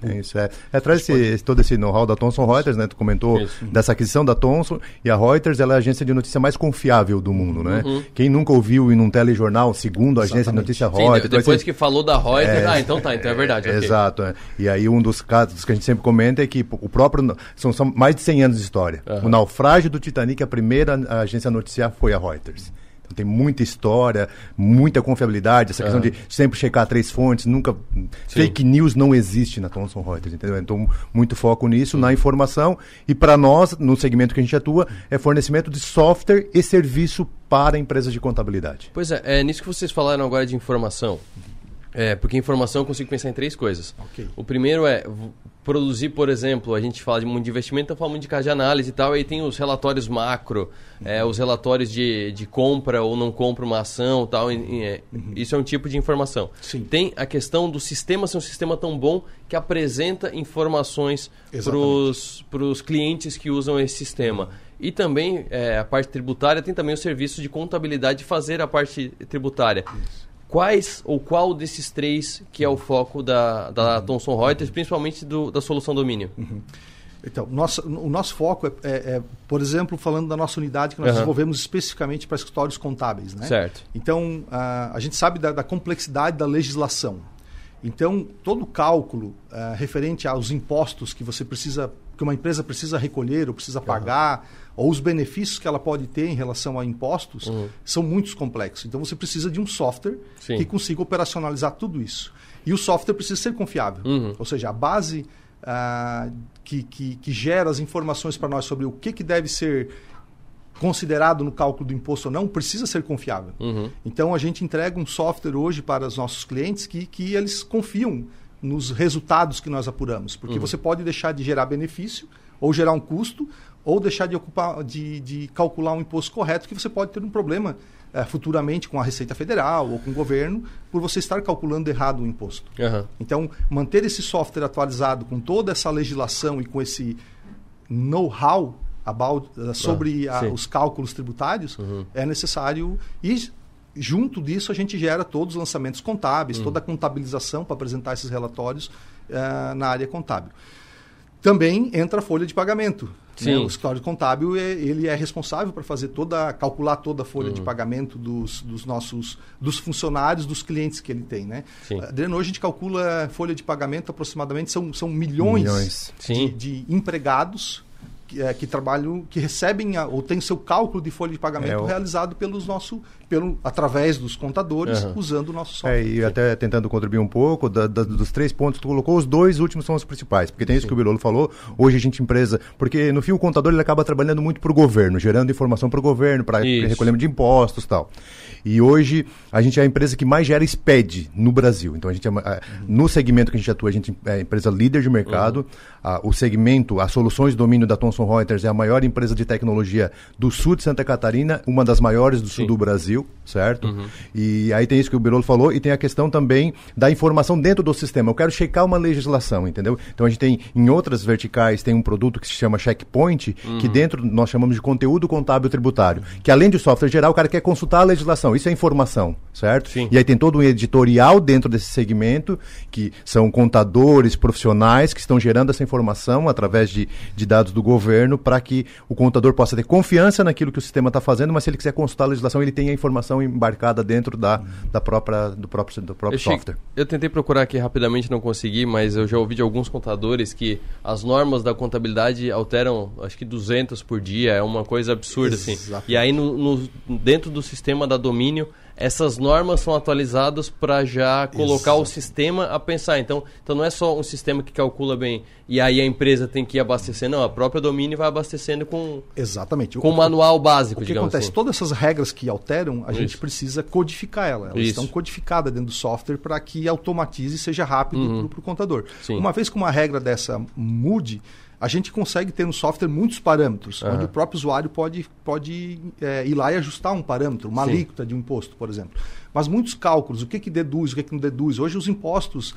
Tipo, é isso, é. é traz esse, todo esse know-how da Thomson Reuters, né? Tu comentou isso. dessa aquisição da Thomson. E a Reuters ela é a agência de notícia mais confiável do mundo, né? Uhum. Quem nunca ouviu em um telejornal, segundo a Exatamente. agência de notícia Reuters... Sim, depois que falou da Reuters, é, ah, então tá, então é verdade. Okay. Exato. É. E aí um dos casos que a gente sempre comenta é que o próprio... São, são mais de 100 anos de história. Uhum. O naufrágio do Titanic, a primeira agência a noticiar foi a Reuters. Então, tem muita história, muita confiabilidade, essa questão de sempre checar três fontes, nunca. Sim. Fake news não existe na Thomson Reuters, entendeu? Então, muito foco nisso, na informação. E para nós, no segmento que a gente atua, é fornecimento de software e serviço para empresas de contabilidade. Pois é, é nisso que vocês falaram agora de informação. É, porque informação eu consigo pensar em três coisas. Okay. O primeiro é produzir, por exemplo, a gente fala de muito de investimento, então fala muito de caso de análise e tal, aí tem os relatórios macro, uhum. é, os relatórios de, de compra ou não compra uma ação tal. E, é, uhum. Isso é um tipo de informação. Sim. Tem a questão do sistema ser um sistema tão bom que apresenta informações para os clientes que usam esse sistema. Uhum. E também é, a parte tributária tem também o serviço de contabilidade de fazer a parte tributária. Isso quais ou qual desses três que é o foco da, da. Thomson Reuters, principalmente do, da solução domínio? Uhum. Então, nosso, o nosso foco é, é, é, por exemplo, falando da nossa unidade que nós uhum. desenvolvemos especificamente para escritórios contábeis. Né? Certo. Então, a, a gente sabe da, da, complexidade da legislação. Então, todo cálculo uh, referente aos impostos que você precisa, que uma empresa precisa recolher ou precisa pagar, ou os benefícios que ela pode ter em relação a impostos uhum. são muito complexos. Então você precisa de um software Sim. que consiga operacionalizar tudo isso. E o software precisa ser confiável. Uhum. Ou seja, a base uh, que, que, que, gera as informações para nós sobre o que, que deve ser considerado no cálculo do imposto ou não, precisa ser confiável. Uhum. Então a gente entrega um software hoje para os nossos clientes que, que eles confiam nos resultados que nós apuramos. Porque uhum. você pode deixar de gerar benefício ou gerar um custo, ou deixar de, ocupar, de, de calcular um imposto correto, que você pode ter um problema é, futuramente com a Receita Federal ou com o governo por você estar calculando errado o imposto. Uhum. Então, manter esse software atualizado com toda essa legislação e com esse know-how uh, sobre ah, a, os cálculos tributários uhum. é necessário e junto disso a gente gera todos os lançamentos contábeis, uhum. toda a contabilização para apresentar esses relatórios uh, na área contábil. Também entra a folha de pagamento. Né? O escritório contábil é, ele é responsável para fazer toda, calcular toda a folha uhum. de pagamento dos, dos nossos, dos funcionários, dos clientes que ele tem, né? Sim. Adriano, hoje a gente calcula folha de pagamento aproximadamente são, são milhões, milhões. De, de empregados que, é, que, trabalham, que recebem a, ou têm seu cálculo de folha de pagamento é, realizado pelos nosso, pelo, através dos contadores, uhum. usando o nosso software. É, e até tentando contribuir um pouco, da, da, dos três pontos que tu colocou, os dois últimos são os principais, porque tem Sim. isso que o Bilolo falou, hoje a gente empresa, porque no fim o contador ele acaba trabalhando muito para o governo, gerando informação para o governo, para recolhimento de impostos e tal. E hoje a gente é a empresa que mais gera SPED no Brasil. Então a gente é, uhum. no segmento que a gente atua, a gente é a empresa líder de mercado. Uhum. o segmento, as soluções de domínio da Thomson Reuters é a maior empresa de tecnologia do sul de Santa Catarina, uma das maiores do sul do Brasil, certo? Uhum. E aí tem isso que o Birolo falou e tem a questão também da informação dentro do sistema. Eu quero checar uma legislação, entendeu? Então a gente tem em outras verticais tem um produto que se chama Checkpoint, que uhum. dentro nós chamamos de conteúdo contábil tributário, que além de software geral, o cara quer consultar a legislação isso é informação, certo? Sim. E aí tem todo um editorial dentro desse segmento, que são contadores profissionais que estão gerando essa informação através de, de dados do governo para que o contador possa ter confiança naquilo que o sistema está fazendo, mas se ele quiser consultar a legislação, ele tem a informação embarcada dentro da, da própria, do próprio, do próprio eu software. eu tentei procurar aqui rapidamente, não consegui, mas eu já ouvi de alguns contadores que as normas da contabilidade alteram, acho que 200 por dia, é uma coisa absurda, Exatamente. assim. E aí, no, no, dentro do sistema da domínio, essas normas são atualizadas para já colocar Exato. o sistema a pensar. Então, então não é só um sistema que calcula bem e aí a empresa tem que abastecer, não, a própria domínio vai abastecendo com Exatamente. com o manual básico, O que acontece? Assim. Todas essas regras que alteram, a Isso. gente precisa codificar elas. Elas Isso. estão codificadas dentro do software para que automatize e seja rápido uhum. para o contador. Sim. Uma vez que uma regra dessa mude, a gente consegue ter no software muitos parâmetros, uhum. onde o próprio usuário pode, pode é, ir lá e ajustar um parâmetro, uma Sim. alíquota de um imposto, por exemplo. Mas muitos cálculos, o que, que deduz, o que, que não deduz. Hoje os impostos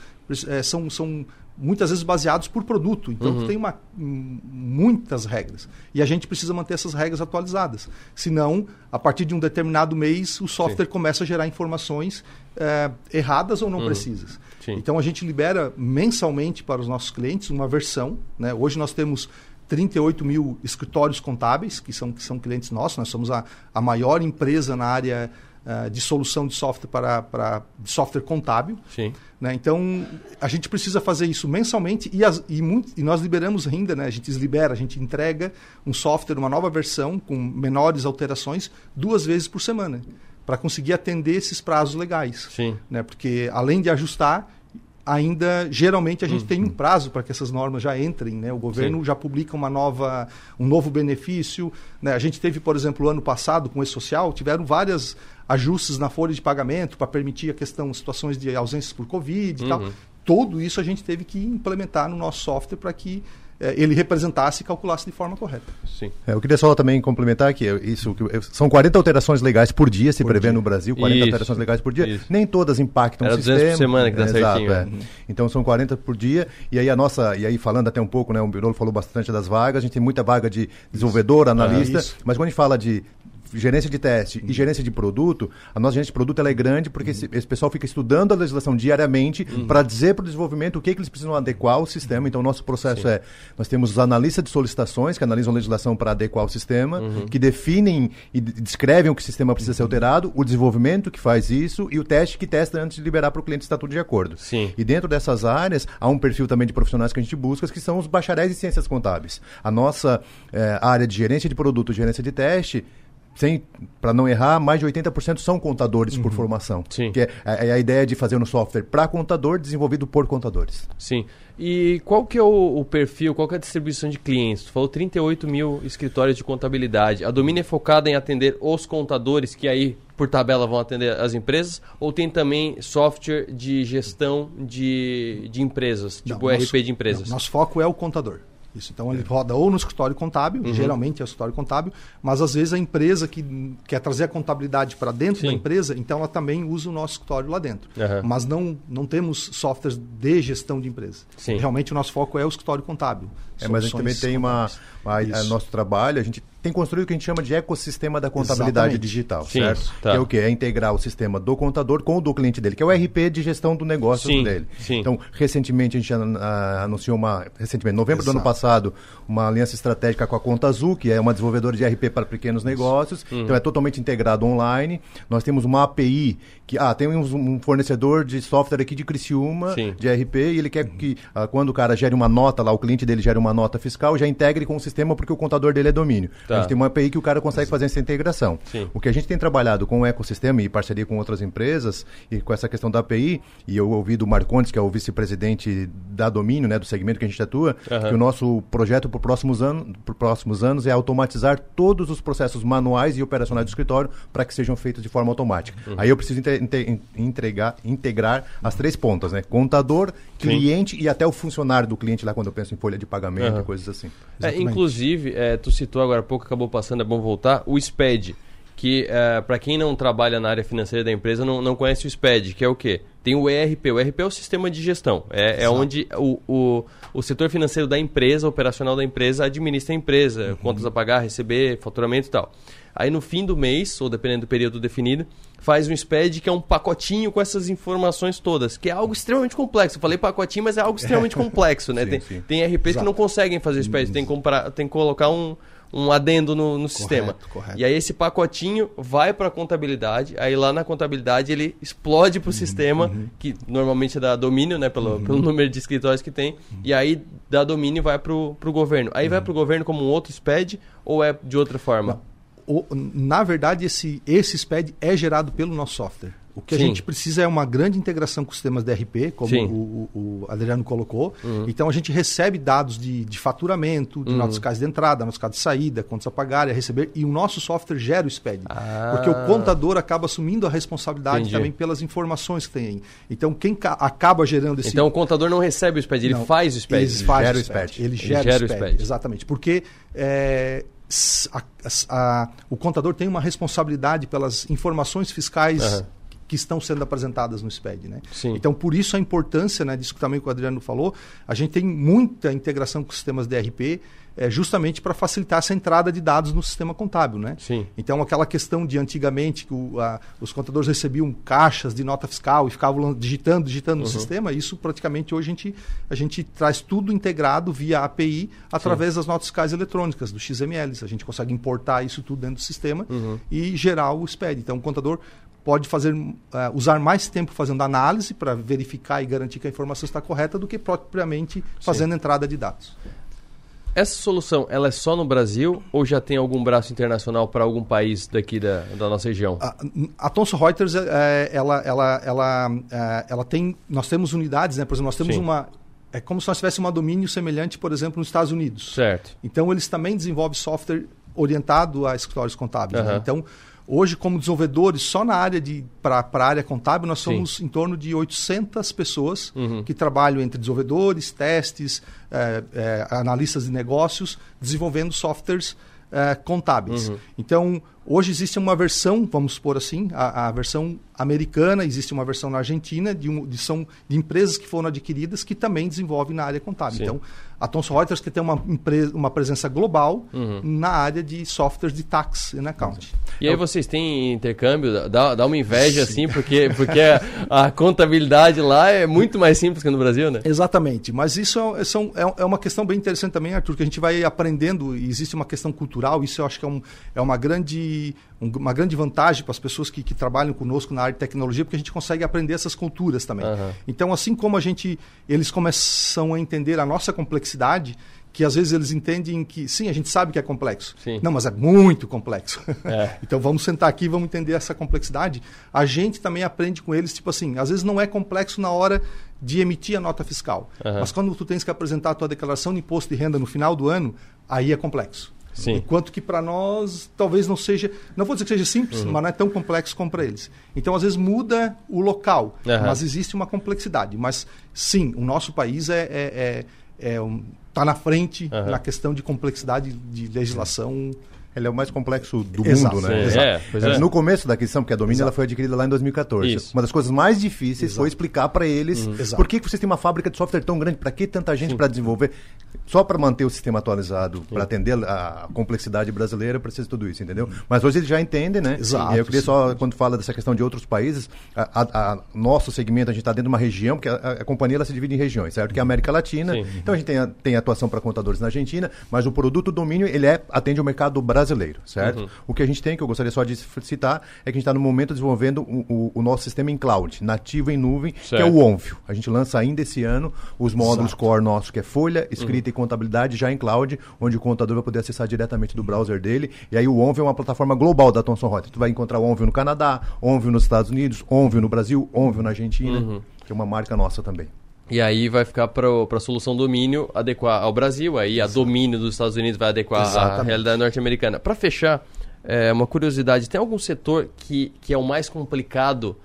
é, são, são muitas vezes baseados por produto. Então uhum. tem uma, muitas regras. E a gente precisa manter essas regras atualizadas. Senão, a partir de um determinado mês, o software Sim. começa a gerar informações é, erradas ou não uhum. precisas. Sim. Então a gente libera mensalmente para os nossos clientes uma versão. Né? Hoje nós temos 38 mil escritórios contábeis, que são, que são clientes nossos. Nós somos a, a maior empresa na área uh, de solução de software para, para software contábil. Sim. Né? Então, a gente precisa fazer isso mensalmente e, as, e, muito, e, nós liberamos ainda, né? a gente libera, a gente entrega um software, uma nova versão com menores alterações duas vezes por semana para conseguir atender esses prazos legais. Sim. Né? Porque além de ajustar, ainda geralmente a gente uhum. tem um prazo para que essas normas já entrem, né? O governo Sim. já publica uma nova, um novo benefício, né? A gente teve, por exemplo, ano passado com esse social, tiveram várias ajustes na folha de pagamento para permitir a questão situações de ausências por covid uhum. e tal. Uhum. Tudo isso a gente teve que implementar no nosso software para que ele representasse e calculasse de forma correta. Sim. É, eu queria só também complementar que isso que, são 40 alterações legais por dia, se por prevê dia. no Brasil, 40 isso. alterações legais por dia. Isso. Nem todas impactam Era o sistema. por semana que dá é, certinho. Exato, é. Uhum. Então são 40 por dia. E aí a nossa, e aí falando até um pouco, né, o Birolo falou bastante das vagas, a gente tem muita vaga de desenvolvedor, analista, ah, mas quando a gente fala de gerência de teste uhum. e gerência de produto, a nossa gerência de produto ela é grande porque uhum. esse, esse, pessoal fica estudando a legislação diariamente uhum. para dizer para o desenvolvimento o que, que eles precisam adequar ao sistema. Então, o nosso processo Sim. é: nós temos os analistas de solicitações que analisam a legislação para adequar o sistema, uhum. que definem e descrevem o que o sistema precisa ser uhum. alterado, o desenvolvimento que faz isso e o teste que testa antes de liberar para o cliente está tudo de acordo. Sim. E dentro dessas áreas, há um perfil também de profissionais que a gente busca, que são os bacharéis em ciências contábeis. A nossa é, área de gerência de produto, gerência de teste, sem para não errar, mais de 80% são contadores uhum. por formação. Sim. Que é, é, é, a ideia de fazer um software para contador desenvolvido por contadores. Sim. E qual que é o, o, perfil, qual que é a distribuição de clientes? Tu falou 38 mil escritórios de contabilidade. A Domínio é focada em atender os contadores, que aí, por tabela, vão atender as empresas? Ou tem também software de gestão de, de empresas, tipo não, RP de empresas? Não, nosso foco é o contador. Isso. Então ele roda ou no escritório contábil, uhum. geralmente é o escritório contábil, mas às vezes a empresa que quer trazer a contabilidade para dentro Sim. da empresa, então ela também usa o nosso escritório lá dentro. Uhum. Mas não, não temos softwares de gestão de empresa. Sim. Realmente o nosso foco é o escritório contábil. É, mas a gente também tem uma, uma a, nosso trabalho, a gente tem construído o que a gente chama de ecossistema da contabilidade Exatamente. digital, Sim, certo? Tá. Que é o que? É integrar o sistema do contador com o do cliente dele, que é o RP de gestão do negócio Sim, dele. Sim. Então, recentemente a gente anunciou uma. Recentemente, novembro Exato. do ano passado, uma aliança estratégica com a Conta Azul, que é uma desenvolvedora de RP para pequenos negócios. Uhum. Então é totalmente integrado online. Nós temos uma API que ah, tem um, um fornecedor de software aqui de Criciúma, Sim. de RP, e ele quer que ah, quando o cara gere uma nota lá, o cliente dele gere uma nota fiscal, já integre com o sistema porque o contador dele é domínio. Tá. A gente tem uma API que o cara consegue fazer essa integração. Sim. O que a gente tem trabalhado com o ecossistema e parceria com outras empresas e com essa questão da API, e eu ouvi do Marcondes, que é o vice-presidente da domínio, né, do segmento que a gente atua, uhum. que o nosso projeto para próximos, anos, próximos anos é automatizar todos os processos manuais e operacionais do escritório para que sejam feitos de forma automática. Uhum. Aí eu preciso entregar, integrar as três pontas, né? Contador, cliente Sim. e até o funcionário do cliente lá quando eu penso em folha de pagamento uhum. e coisas assim. É, inclusive, é, tu citou agora há pouco, acabou passando, é bom voltar, o SPED que é, para quem não trabalha na área financeira da empresa não, não conhece o SPED, que é o quê? Tem o ERP. O ERP é o sistema de gestão. É, é onde o, o, o setor financeiro da empresa, operacional da empresa, administra a empresa, uhum. contas a pagar, receber, faturamento e tal. Aí no fim do mês, ou dependendo do período definido, faz um SPED que é um pacotinho com essas informações todas, que é algo extremamente complexo. Eu falei pacotinho, mas é algo extremamente complexo, né? sim, tem, sim. tem RPs Exato. que não conseguem fazer SPED, tem que, comprar, tem que colocar um, um adendo no, no correto, sistema. Correto. E aí esse pacotinho vai para a contabilidade, aí lá na contabilidade ele explode para o uhum, sistema, uhum. que normalmente dá domínio, né, pelo, uhum. pelo número de escritórios que tem, uhum. e aí dá domínio e vai para o governo. Aí vai uhum. para o governo como um outro SPED ou é de outra forma? O, na verdade, esse, esse SPED é gerado pelo nosso software. O que Sim. a gente precisa é uma grande integração com sistemas DRP, como o, o, Adriano colocou. Uhum. Então a gente recebe dados de, de faturamento, de uhum. notas fiscais de entrada, notas fiscais de saída, contas a pagar e a receber, e o nosso software gera o SPED. Ah. Porque o contador acaba assumindo a responsabilidade Entendi. também pelas informações que tem. Então quem acaba gerando esse. Então o contador não recebe o SPED, ele não, faz o SPED. Ele, ele faz gera o SPED. Ele, gera, ele gera o SPED. SPED. Exatamente. Porque. É, a, a, o contador tem uma responsabilidade pelas informações fiscais uhum que estão sendo apresentadas no SPED. Né? Sim. Então, por isso a importância né, disso que também o Adriano falou, a gente tem muita integração com sistemas DRP, é, justamente para facilitar essa entrada de dados no sistema contábil. Né? Sim. Então, aquela questão de antigamente que o, a, os contadores recebiam caixas de nota fiscal e ficavam digitando, digitando uhum. no sistema, isso praticamente hoje a gente, a gente traz tudo integrado via API através Sim. das notas fiscais eletrônicas, do XML. A gente consegue importar isso tudo dentro do sistema uhum. e gerar o SPED. Então, o contador pode fazer uh, usar mais tempo fazendo análise para verificar e garantir que a informação está correta do que propriamente fazendo Sim. entrada de dados. Essa solução, ela é só no Brasil ou já tem algum braço internacional para algum país daqui da, da nossa região? A, a Thomson Reuters, é, ela, ela, ela, é, ela tem, nós temos unidades, né? Por exemplo, nós temos Sim. uma, é como se nós tivéssemos um domínio semelhante, por exemplo, nos Estados Unidos. Certo. Então, eles também desenvolvem software orientado a escritórios contábeis. Uhum. Né? Então, Hoje, como desenvolvedores, só na área de para a área contábil, nós somos Sim. em torno de 800 pessoas uhum. que trabalham entre desenvolvedores, testes, é, é, analistas de negócios, desenvolvendo softwares é, contábeis. Uhum. Então, hoje existe uma versão, vamos supor assim, a, a versão americana, existe uma versão na Argentina, de, um, de, são, de empresas que foram adquiridas que também desenvolvem na área contábil. Sim. Então, a Thomson Reuters que tem uma, empresa, uma presença global uhum. na área de softwares de tax and account. E aí vocês têm intercâmbio? Dá, dá uma inveja Sim. assim, porque, porque a, a, contabilidade lá é muito mais simples que no Brasil, né? Exatamente. Mas isso é, são, é, é uma questão bem interessante também, Arthur, que a gente vai aprendendo, existe uma questão cultural, isso eu acho que é, um, é uma grande uma grande vantagem para as pessoas que, que, trabalham conosco na área de tecnologia, porque a gente consegue aprender essas culturas também. Uhum. Então, assim como a gente, eles começam a entender a nossa complexidade, que às vezes eles entendem que, sim, a gente sabe que é complexo. Sim. Não, mas é muito complexo. É. então vamos sentar aqui e vamos entender essa complexidade. A gente também aprende com eles, tipo assim, às vezes não é complexo na hora de emitir a nota fiscal. Uhum. Mas quando tu tens que apresentar a tua declaração de imposto de renda no final do ano, aí é complexo. Sim. Enquanto que para nós talvez não seja, não vou dizer que seja simples, uhum. mas não é tão complexo como para eles. Então às vezes muda o local, uhum. mas existe uma complexidade. Mas sim, o nosso país é, é, é, é um, tá na frente uhum. na questão de complexidade de legislação ele é o mais complexo do Exato, mundo, né? É, é. No começo da aquisição, porque a Domínio ela foi adquirida lá em 2014. Isso. Uma das coisas mais difíceis Exato. foi explicar para eles uhum. por que, que vocês têm uma fábrica de software tão grande, para que tanta gente para desenvolver? Só para manter o sistema atualizado, para atender a complexidade brasileira, precisa de tudo isso, entendeu? Mas hoje eles já entendem, né? Exato. E eu queria só, quando fala dessa questão de outros países, a, a, a nosso segmento, a gente está dentro de uma região, porque a, a, companhia ela se divide em regiões, certo? Que é a América Latina. Sim. Então a gente tem, tem atuação para contadores na Argentina, mas o produto domínio, ele é, atende o mercado brasileiro, certo? Uhum. O que a gente tem, que eu gostaria só de citar, é que a gente está no momento desenvolvendo o, o, o, nosso sistema em cloud, nativo em nuvem, certo. que é o Onvio. A gente lança ainda esse ano os módulos Exato. core nossos, que é folha, escrita uhum. e contabilidade, já em cloud, onde o contador vai poder acessar diretamente do browser dele. E aí o Onvio é uma plataforma global da Thomson Reuters. Tu vai encontrar o Onvio no Canadá, Onvio nos Estados Unidos, Onvio no Brasil, Onvio na Argentina, uhum. que é uma marca nossa também. E aí vai ficar para a solução domínio adequar ao Brasil, aí a domínio dos Estados Unidos vai adequar Exatamente. à realidade norte-americana. Para fechar, é, uma curiosidade, tem algum setor que, que é o mais complicado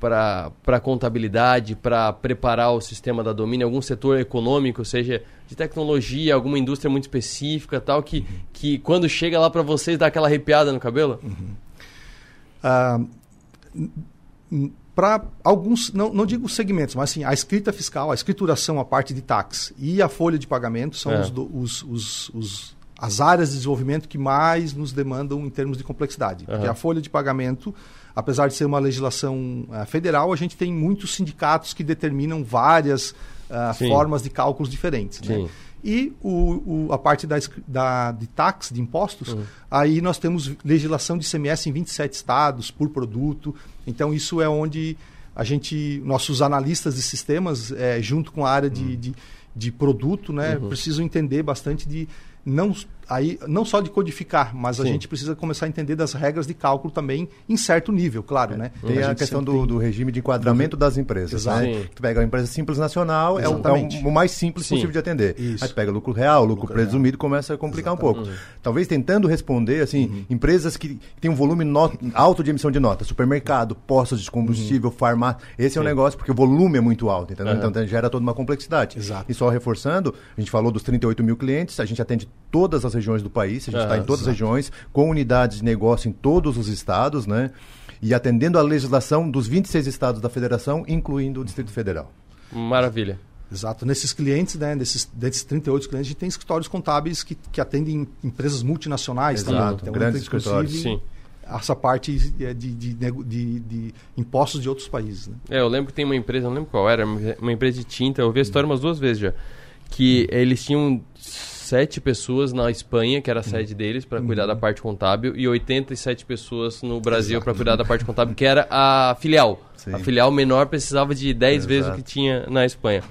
para a contabilidade, para preparar o sistema da domínio, algum setor econômico, seja de tecnologia, alguma indústria muito específica, tal, que, que quando chega lá para vocês dá aquela arrepiada no cabelo? Uhum. Uh, para alguns, não, não digo segmentos, mas assim, a escrita fiscal, a escrituração, a parte de tax e a folha de pagamento são é. os, os, os, os, as áreas de desenvolvimento que mais nos demandam em termos de complexidade. Uhum. Porque a folha de pagamento, apesar de ser uma legislação uh, federal, a gente tem muitos sindicatos que determinam várias uh, formas de cálculos diferentes. Né? E o, o, a parte da, da, de tax, de impostos, uhum. aí nós temos legislação de ICMS em 27 estados por produto. Então, isso é onde a gente, nossos analistas de sistemas, é, junto com a área de, uhum. de, de, produto, né, uhum. precisam entender bastante de não aí não só de codificar, mas Sim. a gente precisa começar a entender das regras de cálculo também em certo nível, claro, é. né? Tem a, a questão do, tem... do, regime de enquadramento uhum. das empresas, Exato. né? Tu pega a empresa simples nacional, é o, é o, mais simples Sim. possível de atender. Isso. Aí tu pega lucro real, lucro, lucro presumido, real. começa a complicar Exatamente. um pouco. Uhum. Talvez tentando responder, assim, uhum. empresas que têm um volume alto de emissão de nota, supermercado, postos de combustível, uhum. farmácia, esse é um negócio, porque o volume é muito alto, entendeu? Então gera toda uma complexidade. Exato. E só reforçando, a gente falou dos 38 mil clientes, a gente atende todas as regiões do país, a gente está em todas exato. as regiões, com unidades de negócio em todos os estados, né? E atendendo à legislação dos 26 estados da federação, incluindo o Distrito Federal. Maravilha. Exato. Nesses clientes, né, desses, desses 38 clientes, a gente tem escritórios contábeis que, que atendem empresas multinacionais Exato. também. Então, Grandes escritórios. Sim. Essa parte de, de, de, de, impostos de outros países. Né? É, eu lembro que tem uma empresa, não lembro qual era, uma empresa de tinta, eu vi a história umas duas vezes já, que eles tinham sete pessoas na Espanha, que era a sede deles, para cuidar da uhum. parte contábil, e 87 pessoas no Brasil para cuidar da parte contábil, que era a filial. Sim. A filial menor precisava de 10 Exato. vezes o que tinha na Espanha.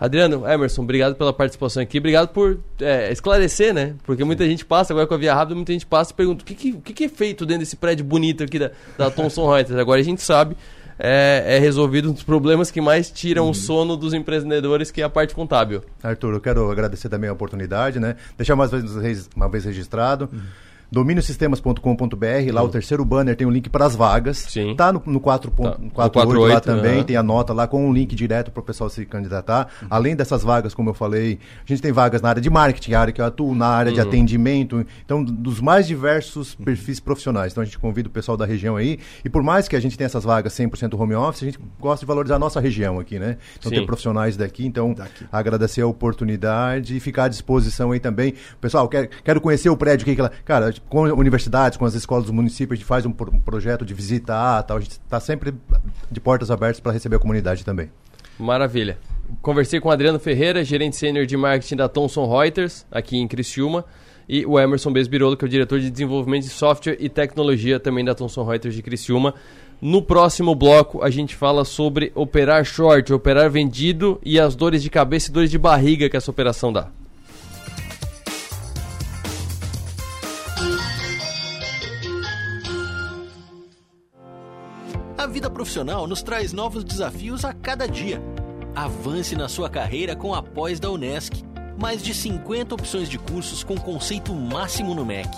Adriano, Emerson, obrigado pela participação aqui. Obrigado por é, esclarecer, né? Porque muita gente passa, agora com a Via Rápida, muita gente passa e pergunta o que, que, que, é feito dentro desse prédio bonito aqui da, da Thomson Reuters. Agora a gente sabe é, é resolvido um dos problemas que mais tiram uhum. o sono dos empreendedores, que é a parte contábil. Arthur, eu quero agradecer também a oportunidade, né? Deixar mais uma vez registrado. Uhum dominiosistemas.com.br, lá o terceiro banner tem um link para as vagas. Sim. Tá no, no 4.48 tá. lá também, uhum. tem a nota lá com um link direto para o pessoal se candidatar. Uhum. Além dessas vagas, como eu falei, a gente tem vagas na área de marketing, a área que eu atuo, na área uhum. de atendimento, então dos mais diversos perfis profissionais. Então a gente convida o pessoal da região aí, e por mais que a gente tenha essas vagas 100% home office, a gente gosta de valorizar a nossa região aqui, né? Então Sim. tem profissionais daqui, então daqui. agradecer a oportunidade e ficar à disposição aí também. Pessoal, quero, quero conhecer o prédio aqui, cara, com universidades, com as escolas do município, a gente faz um, um projeto de visitar, tal. A gente está sempre de portas abertas para receber a comunidade também. Maravilha. Conversei com Adriano Ferreira, gerente sênior de marketing da Thomson Reuters, aqui em Criciúma, e o Emerson Besbirolo, que é o diretor de desenvolvimento de software e tecnologia também da Thomson Reuters de Criciúma. No próximo bloco, a gente fala sobre operar short, operar vendido e as dores de cabeça e dores de barriga que essa operação dá. Vida profissional nos traz novos desafios a cada dia. Avance na sua carreira com a pós da Unesc. Mais de 50 opções de cursos com conceito máximo no MEC.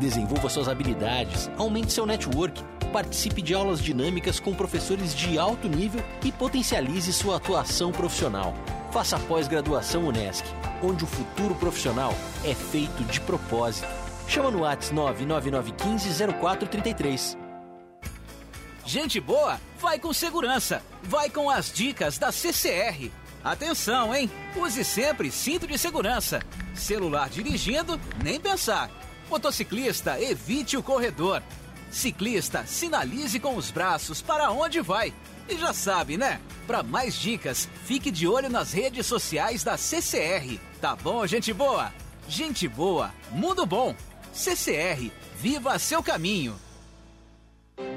Desenvolva suas habilidades, aumente seu network, participe de aulas dinâmicas com professores de alto nível e potencialize sua atuação profissional. Faça a pós-graduação Unesc, onde o futuro profissional é feito de propósito. Chama no Whats 999150433. Gente boa, vai com segurança. Vai com as dicas da CCR. Atenção, hein? Use sempre cinto de segurança. Celular dirigindo, nem pensar. Motociclista, evite o corredor. Ciclista, sinalize com os braços para onde vai. E já sabe, né? Para mais dicas, fique de olho nas redes sociais da CCR. Tá bom, gente boa? Gente boa, mundo bom. CCR, viva seu caminho.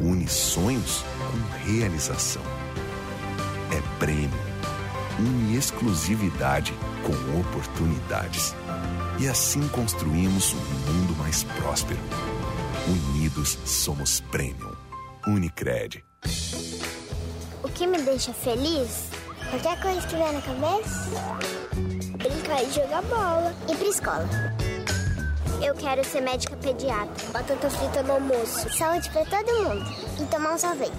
une sonhos com realização. É prêmio, une exclusividade com oportunidades. E assim construímos um mundo mais próspero. Unidos somos Premium. Unicred. O que me deixa feliz? Qualquer coisa que vier na cabeça? Brincar e jogar bola. Ir pra escola. Eu quero ser médica pediatra. Batata frita no almoço. Saúde para todo mundo. E tomar um sorvete.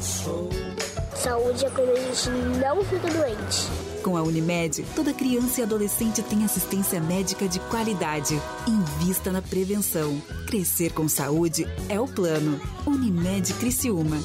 Saúde é quando a gente não fica doente. Com a Unimed, toda criança e adolescente tem assistência médica de qualidade. Invista na prevenção. Crescer com saúde é o plano. Unimed Criciúma.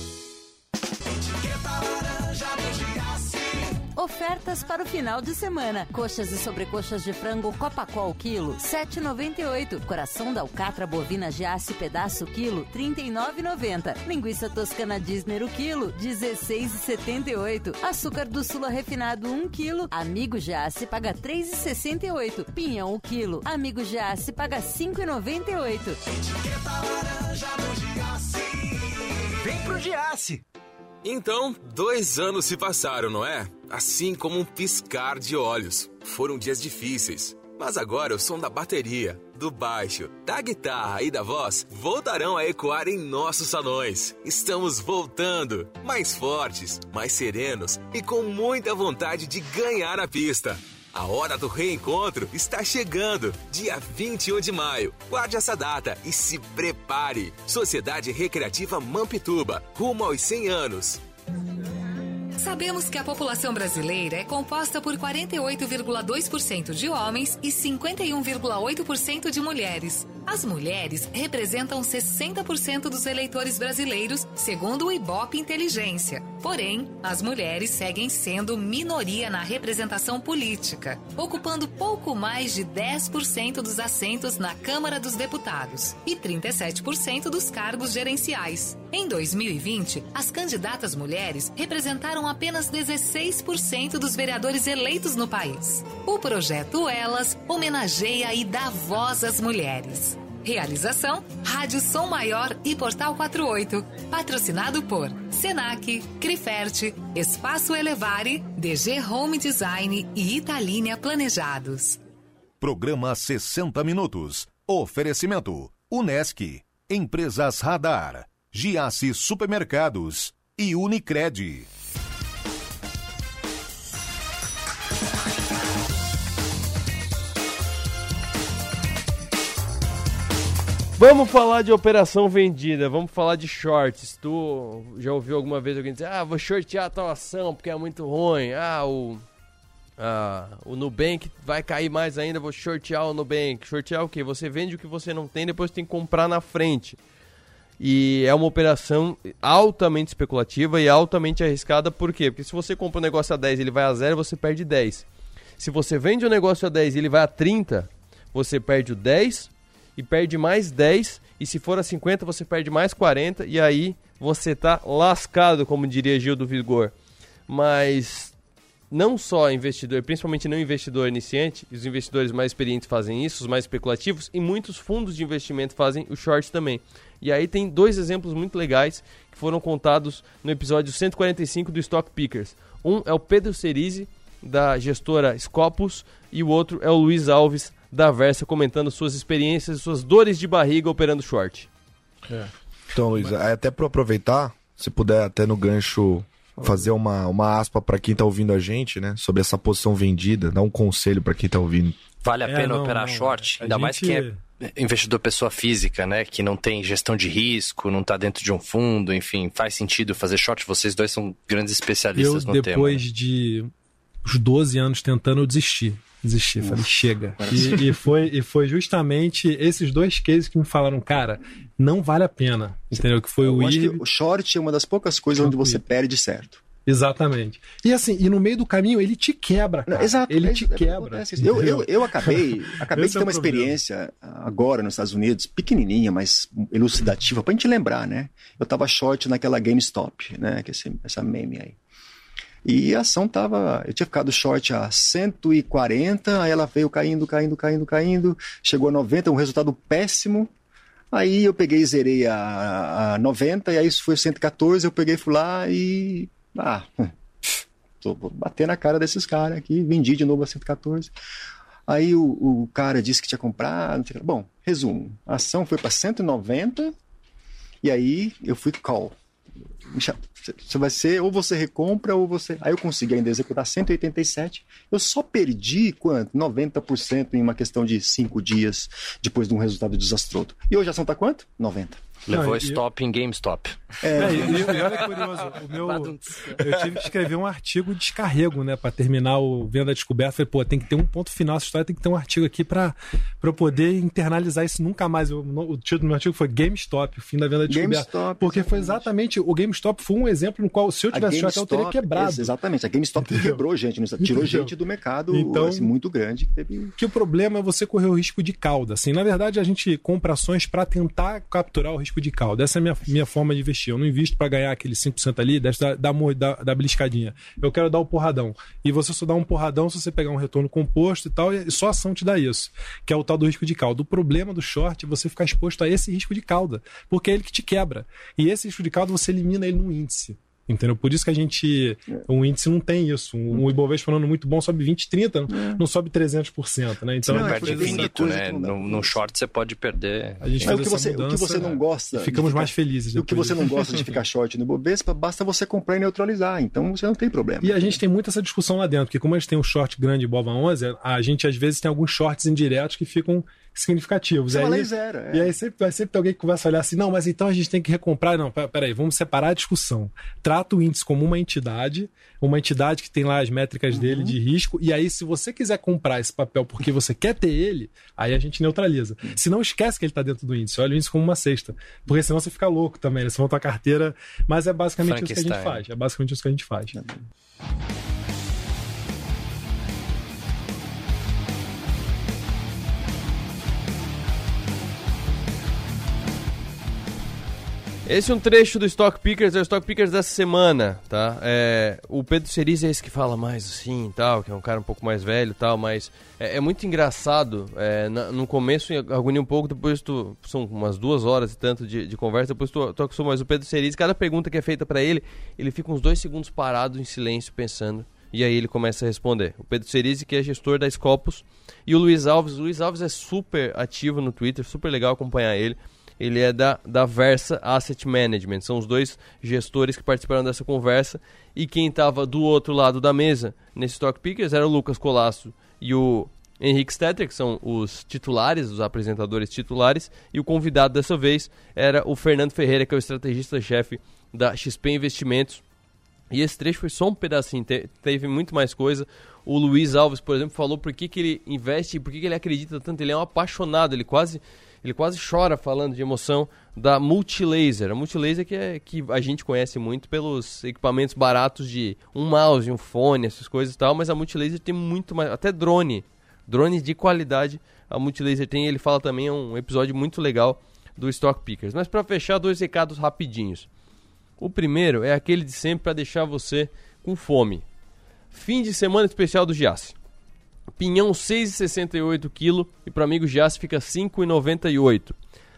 Ofertas para o final de semana. Coxas e sobrecoxas de frango Copacol quilo, 7,98. Coração da alcatra bovina Giasse pedaço quilo, 39,90. Linguiça toscana Disney o quilo, 16,78. Açúcar do Sula refinado 1 quilo. Amigo Giasse paga 3,68. Pinhão o quilo. Amigo Giasse paga 5,98. Etiqueta laranja do Giasse. Vem pro Giasse. Então, dois anos se passaram, não é? Assim como um piscar de olhos. Foram dias difíceis. Mas agora o som da bateria, do baixo, da guitarra e da voz voltarão a ecoar em nossos salões. Estamos voltando, mais fortes, mais serenos e com muita vontade de ganhar a pista. A hora do reencontro está chegando, dia 21 de maio. Guarde essa data e se prepare. Sociedade Recreativa Mampituba, rumo aos 100 anos. Sabemos que a população brasileira é composta por 48,2% de homens e 51,8% de mulheres. As mulheres representam 60% dos eleitores brasileiros, segundo o Ibope Inteligência. Porém, as mulheres seguem sendo minoria na representação política, ocupando pouco mais de 10% dos assentos na Câmara dos Deputados e 37% dos cargos gerenciais. Em 2020, as candidatas mulheres representaram apenas 16% dos vereadores eleitos no país. O projeto Elas homenageia e dá voz às mulheres. Realização: Rádio Som Maior e Portal 48. Patrocinado por Senac, Criferte, Espaço Elevare, DG Home Design e Italínia Planejados. Programa 60 Minutos. Oferecimento: Unesc, Empresas Radar, Giasse Supermercados e Unicred. Vamos falar de operação vendida, vamos falar de shorts. Tu já ouviu alguma vez alguém dizer, ah, vou shortear a tua ação porque é muito ruim. Ah, o, ah, o Nubank vai cair mais ainda, vou shortear o Nubank. Shortear o quê? Você vende o que você não tem, depois tem que comprar na frente. E é uma operação altamente especulativa e altamente arriscada, por quê? Porque se você compra um negócio a 10 e ele vai a 0, você perde 10. Se você vende um negócio a 10 e ele vai a 30, você perde o 10 e perde mais 10. E se for a 50, você perde mais 40. E aí você tá lascado, como diria Gil do Vigor. Mas não só investidor, principalmente não investidor iniciante, os investidores mais experientes fazem isso, os mais especulativos, e muitos fundos de investimento fazem o short também. E aí tem dois exemplos muito legais que foram contados no episódio 145 do Stock Pickers. Um é o Pedro Cerise, da gestora Scopus, e o outro é o Luiz Alves, da Versa comentando suas experiências, suas dores de barriga operando short. É. Então, Luiz, Mas... até para aproveitar, se puder até no gancho fazer uma, uma aspa para quem está ouvindo a gente, né, sobre essa posição vendida, dar um conselho para quem está ouvindo. Vale a é, pena não, operar não, short, ainda gente... mais que é investidor pessoa física, né, que não tem gestão de risco, não está dentro de um fundo, enfim, faz sentido fazer short. Vocês dois são grandes especialistas eu, no depois tema. Depois de uns 12 anos tentando, eu desisti desistir. Falei, chega. E, e, foi, e foi justamente esses dois cases que me falaram, cara, não vale a pena. Entendeu? Que foi eu o acho que o short é uma das poucas coisas onde você perde certo. Exatamente. E assim, e no meio do caminho ele te quebra, cara. Exato. Ele é, te quebra. eu, eu, eu acabei, acabei de ter é uma experiência agora nos Estados Unidos, pequenininha, mas elucidativa, pra gente lembrar, né? Eu tava short naquela GameStop, né? Que esse, essa meme aí. E a ação tava. Eu tinha ficado short a 140, aí ela veio caindo, caindo, caindo, caindo, chegou a 90, um resultado péssimo. Aí eu peguei e zerei a, a 90, e aí isso foi 114, eu peguei, fui lá e. Ah, tô, vou bater na cara desses caras aqui, vendi de novo a 114. Aí o, o cara disse que tinha comprado. Bom, resumo: a ação foi para 190, e aí eu fui call. Você vai ser, ou você recompra, ou você. Aí eu consegui ainda executar 187. Eu só perdi quanto? 90% em uma questão de 5 dias depois de um resultado desastroso. E hoje a ação está quanto? 90. Levou Não, stop eu... em GameStop. É, é e, olha que curioso, o meu, eu tive que escrever um artigo de descarrego, né, para terminar o Venda Descoberta. Falei, pô, tem que ter um ponto final essa história, tem que ter um artigo aqui para eu poder internalizar isso nunca mais. Eu, o título do meu artigo foi GameStop, o fim da Venda Descoberta. GameStop, porque exatamente. foi exatamente, o GameStop foi um exemplo no qual, se eu tivesse short, eu teria quebrado. Exatamente, a GameStop Entendeu? quebrou gente, tirou Entendeu? gente do mercado então, assim, muito grande. Que, teve... que o problema é você correr o risco de cauda. Assim, na verdade, a gente compra ações para tentar capturar o risco de cauda. Essa é a minha, minha forma de investir. Eu não invisto para ganhar aquele 5% ali, da, da, da, da beliscadinha. Eu quero dar o porradão. E você só dá um porradão se você pegar um retorno composto e tal, e só ação te dá isso, que é o tal do risco de cauda. O problema do short é você ficar exposto a esse risco de cauda, porque é ele que te quebra. E esse risco de cauda você elimina ele no índice. Entendeu? Por isso que a gente. O índice não tem isso. Um, Ibovespa falando muito bom sobe 20, 30, é. não sobe 300%. Né? Então, não, é perde infinito, né? No, no, short você pode perder. A gente é, o, que você, mudança, o que você não gosta. Ficamos ficar, mais felizes. O que você não gosta de ficar short no Ibovespa, basta você comprar e neutralizar. Então você não tem problema. E a gente tem muito essa discussão lá dentro, porque como a gente tem um short grande Ibova 11, a gente às vezes tem alguns shorts indiretos que ficam significativos. Você aí, zero, é. E aí sempre, vai sempre ter alguém que começa a olhar assim, não, mas então a gente tem que recomprar. Não, peraí, vamos separar a discussão. Trata o índice como uma entidade, uma entidade que tem lá as métricas uhum. dele de risco, e aí se você quiser comprar esse papel porque você quer ter ele, aí a gente neutraliza. Uhum. Se não esquece que ele está dentro do índice, olha o índice como uma cesta. Porque senão você fica louco também, né? Você monta a carteira. Mas é basicamente isso que a gente faz. É basicamente isso que a gente faz. Uhum. Esse é um trecho do Stock Pickers, é o Stock Pickers dessa semana, tá? É, o Pedro Cerise é esse que fala mais assim tal, que é um cara um pouco mais velho tal, mas é, é muito engraçado. É, na, no começo agonia um pouco, depois tu. São umas duas horas e tanto de, de conversa, depois tu, tu acostuma. Mas o Pedro Cerise, cada pergunta que é feita para ele, ele fica uns dois segundos parado em silêncio pensando. E aí ele começa a responder. O Pedro Cerise, que é gestor da Scopus, e o Luiz Alves. O Luiz Alves é super ativo no Twitter, super legal acompanhar ele ele é da, da Versa Asset Management. São os dois gestores que participaram dessa conversa. E quem estava do outro lado da mesa, nesse Stock Pickers, era o Lucas Colasso e o Henrique Stetter, que são os titulares, os apresentadores titulares, e o convidado dessa vez era o Fernando Ferreira, que é o estrategista-chefe da XP Investimentos. E esse trecho foi só um pedacinho, te, teve muito mais coisa. O Luiz Alves, por exemplo, falou por que, que ele investe e por que, que ele acredita tanto. Ele é um apaixonado, ele quase, ele quase chora falando de emoção da Multilaser. A Multilaser que, é, que a gente conhece muito pelos equipamentos baratos de um mouse, um fone, essas coisas e tal, mas a Multilaser tem muito mais, até drone drones de qualidade a Multilaser tem. Ele fala também, é um episódio muito legal do Stock Pickers. Mas para fechar, dois recados rapidinhos. O primeiro é aquele de sempre para deixar você com fome. Fim de semana especial do Giasse. Pinhão 6,68 kg e para amigo Giasse fica 5,98.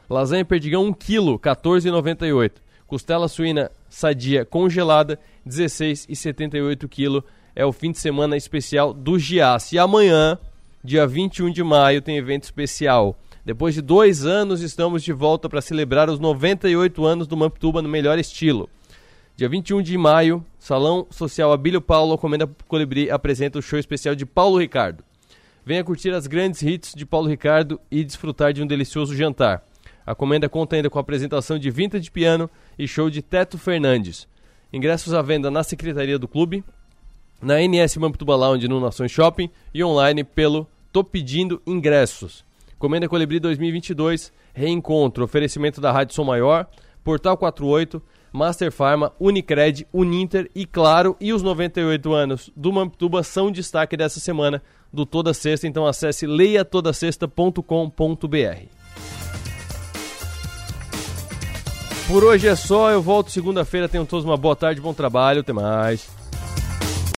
Lasanha perdigão 1 kg, 14,98. Costela suína sadia congelada 16,78 kg. É o fim de semana especial do Giasse. E amanhã dia 21 de maio, tem evento especial. Depois de dois anos, estamos de volta para celebrar os 98 anos do Mamptuba no melhor estilo. Dia 21 de maio, Salão Social Abílio Paulo, Comenda Colibri, apresenta o show especial de Paulo Ricardo. Venha curtir as grandes hits de Paulo Ricardo e desfrutar de um delicioso jantar. A comenda conta ainda com a apresentação de Vintage Piano e show de Teto Fernandes. Ingressos à venda na Secretaria do Clube, na NS Mamptuba Lounge no Nações Shopping e online pelo Tô Pedindo Ingressos. Comenda Colibri 2022, reencontro, oferecimento da Rádio Som Maior, Portal 48, Master Pharma, Unicred, Uninter e Claro, e os 98 anos do Mamptuba são destaque dessa semana do Toda Sexta, então acesse leiatodasexta.com.br. Por hoje é só, eu volto segunda-feira, tenham todos uma boa tarde, bom trabalho, até mais.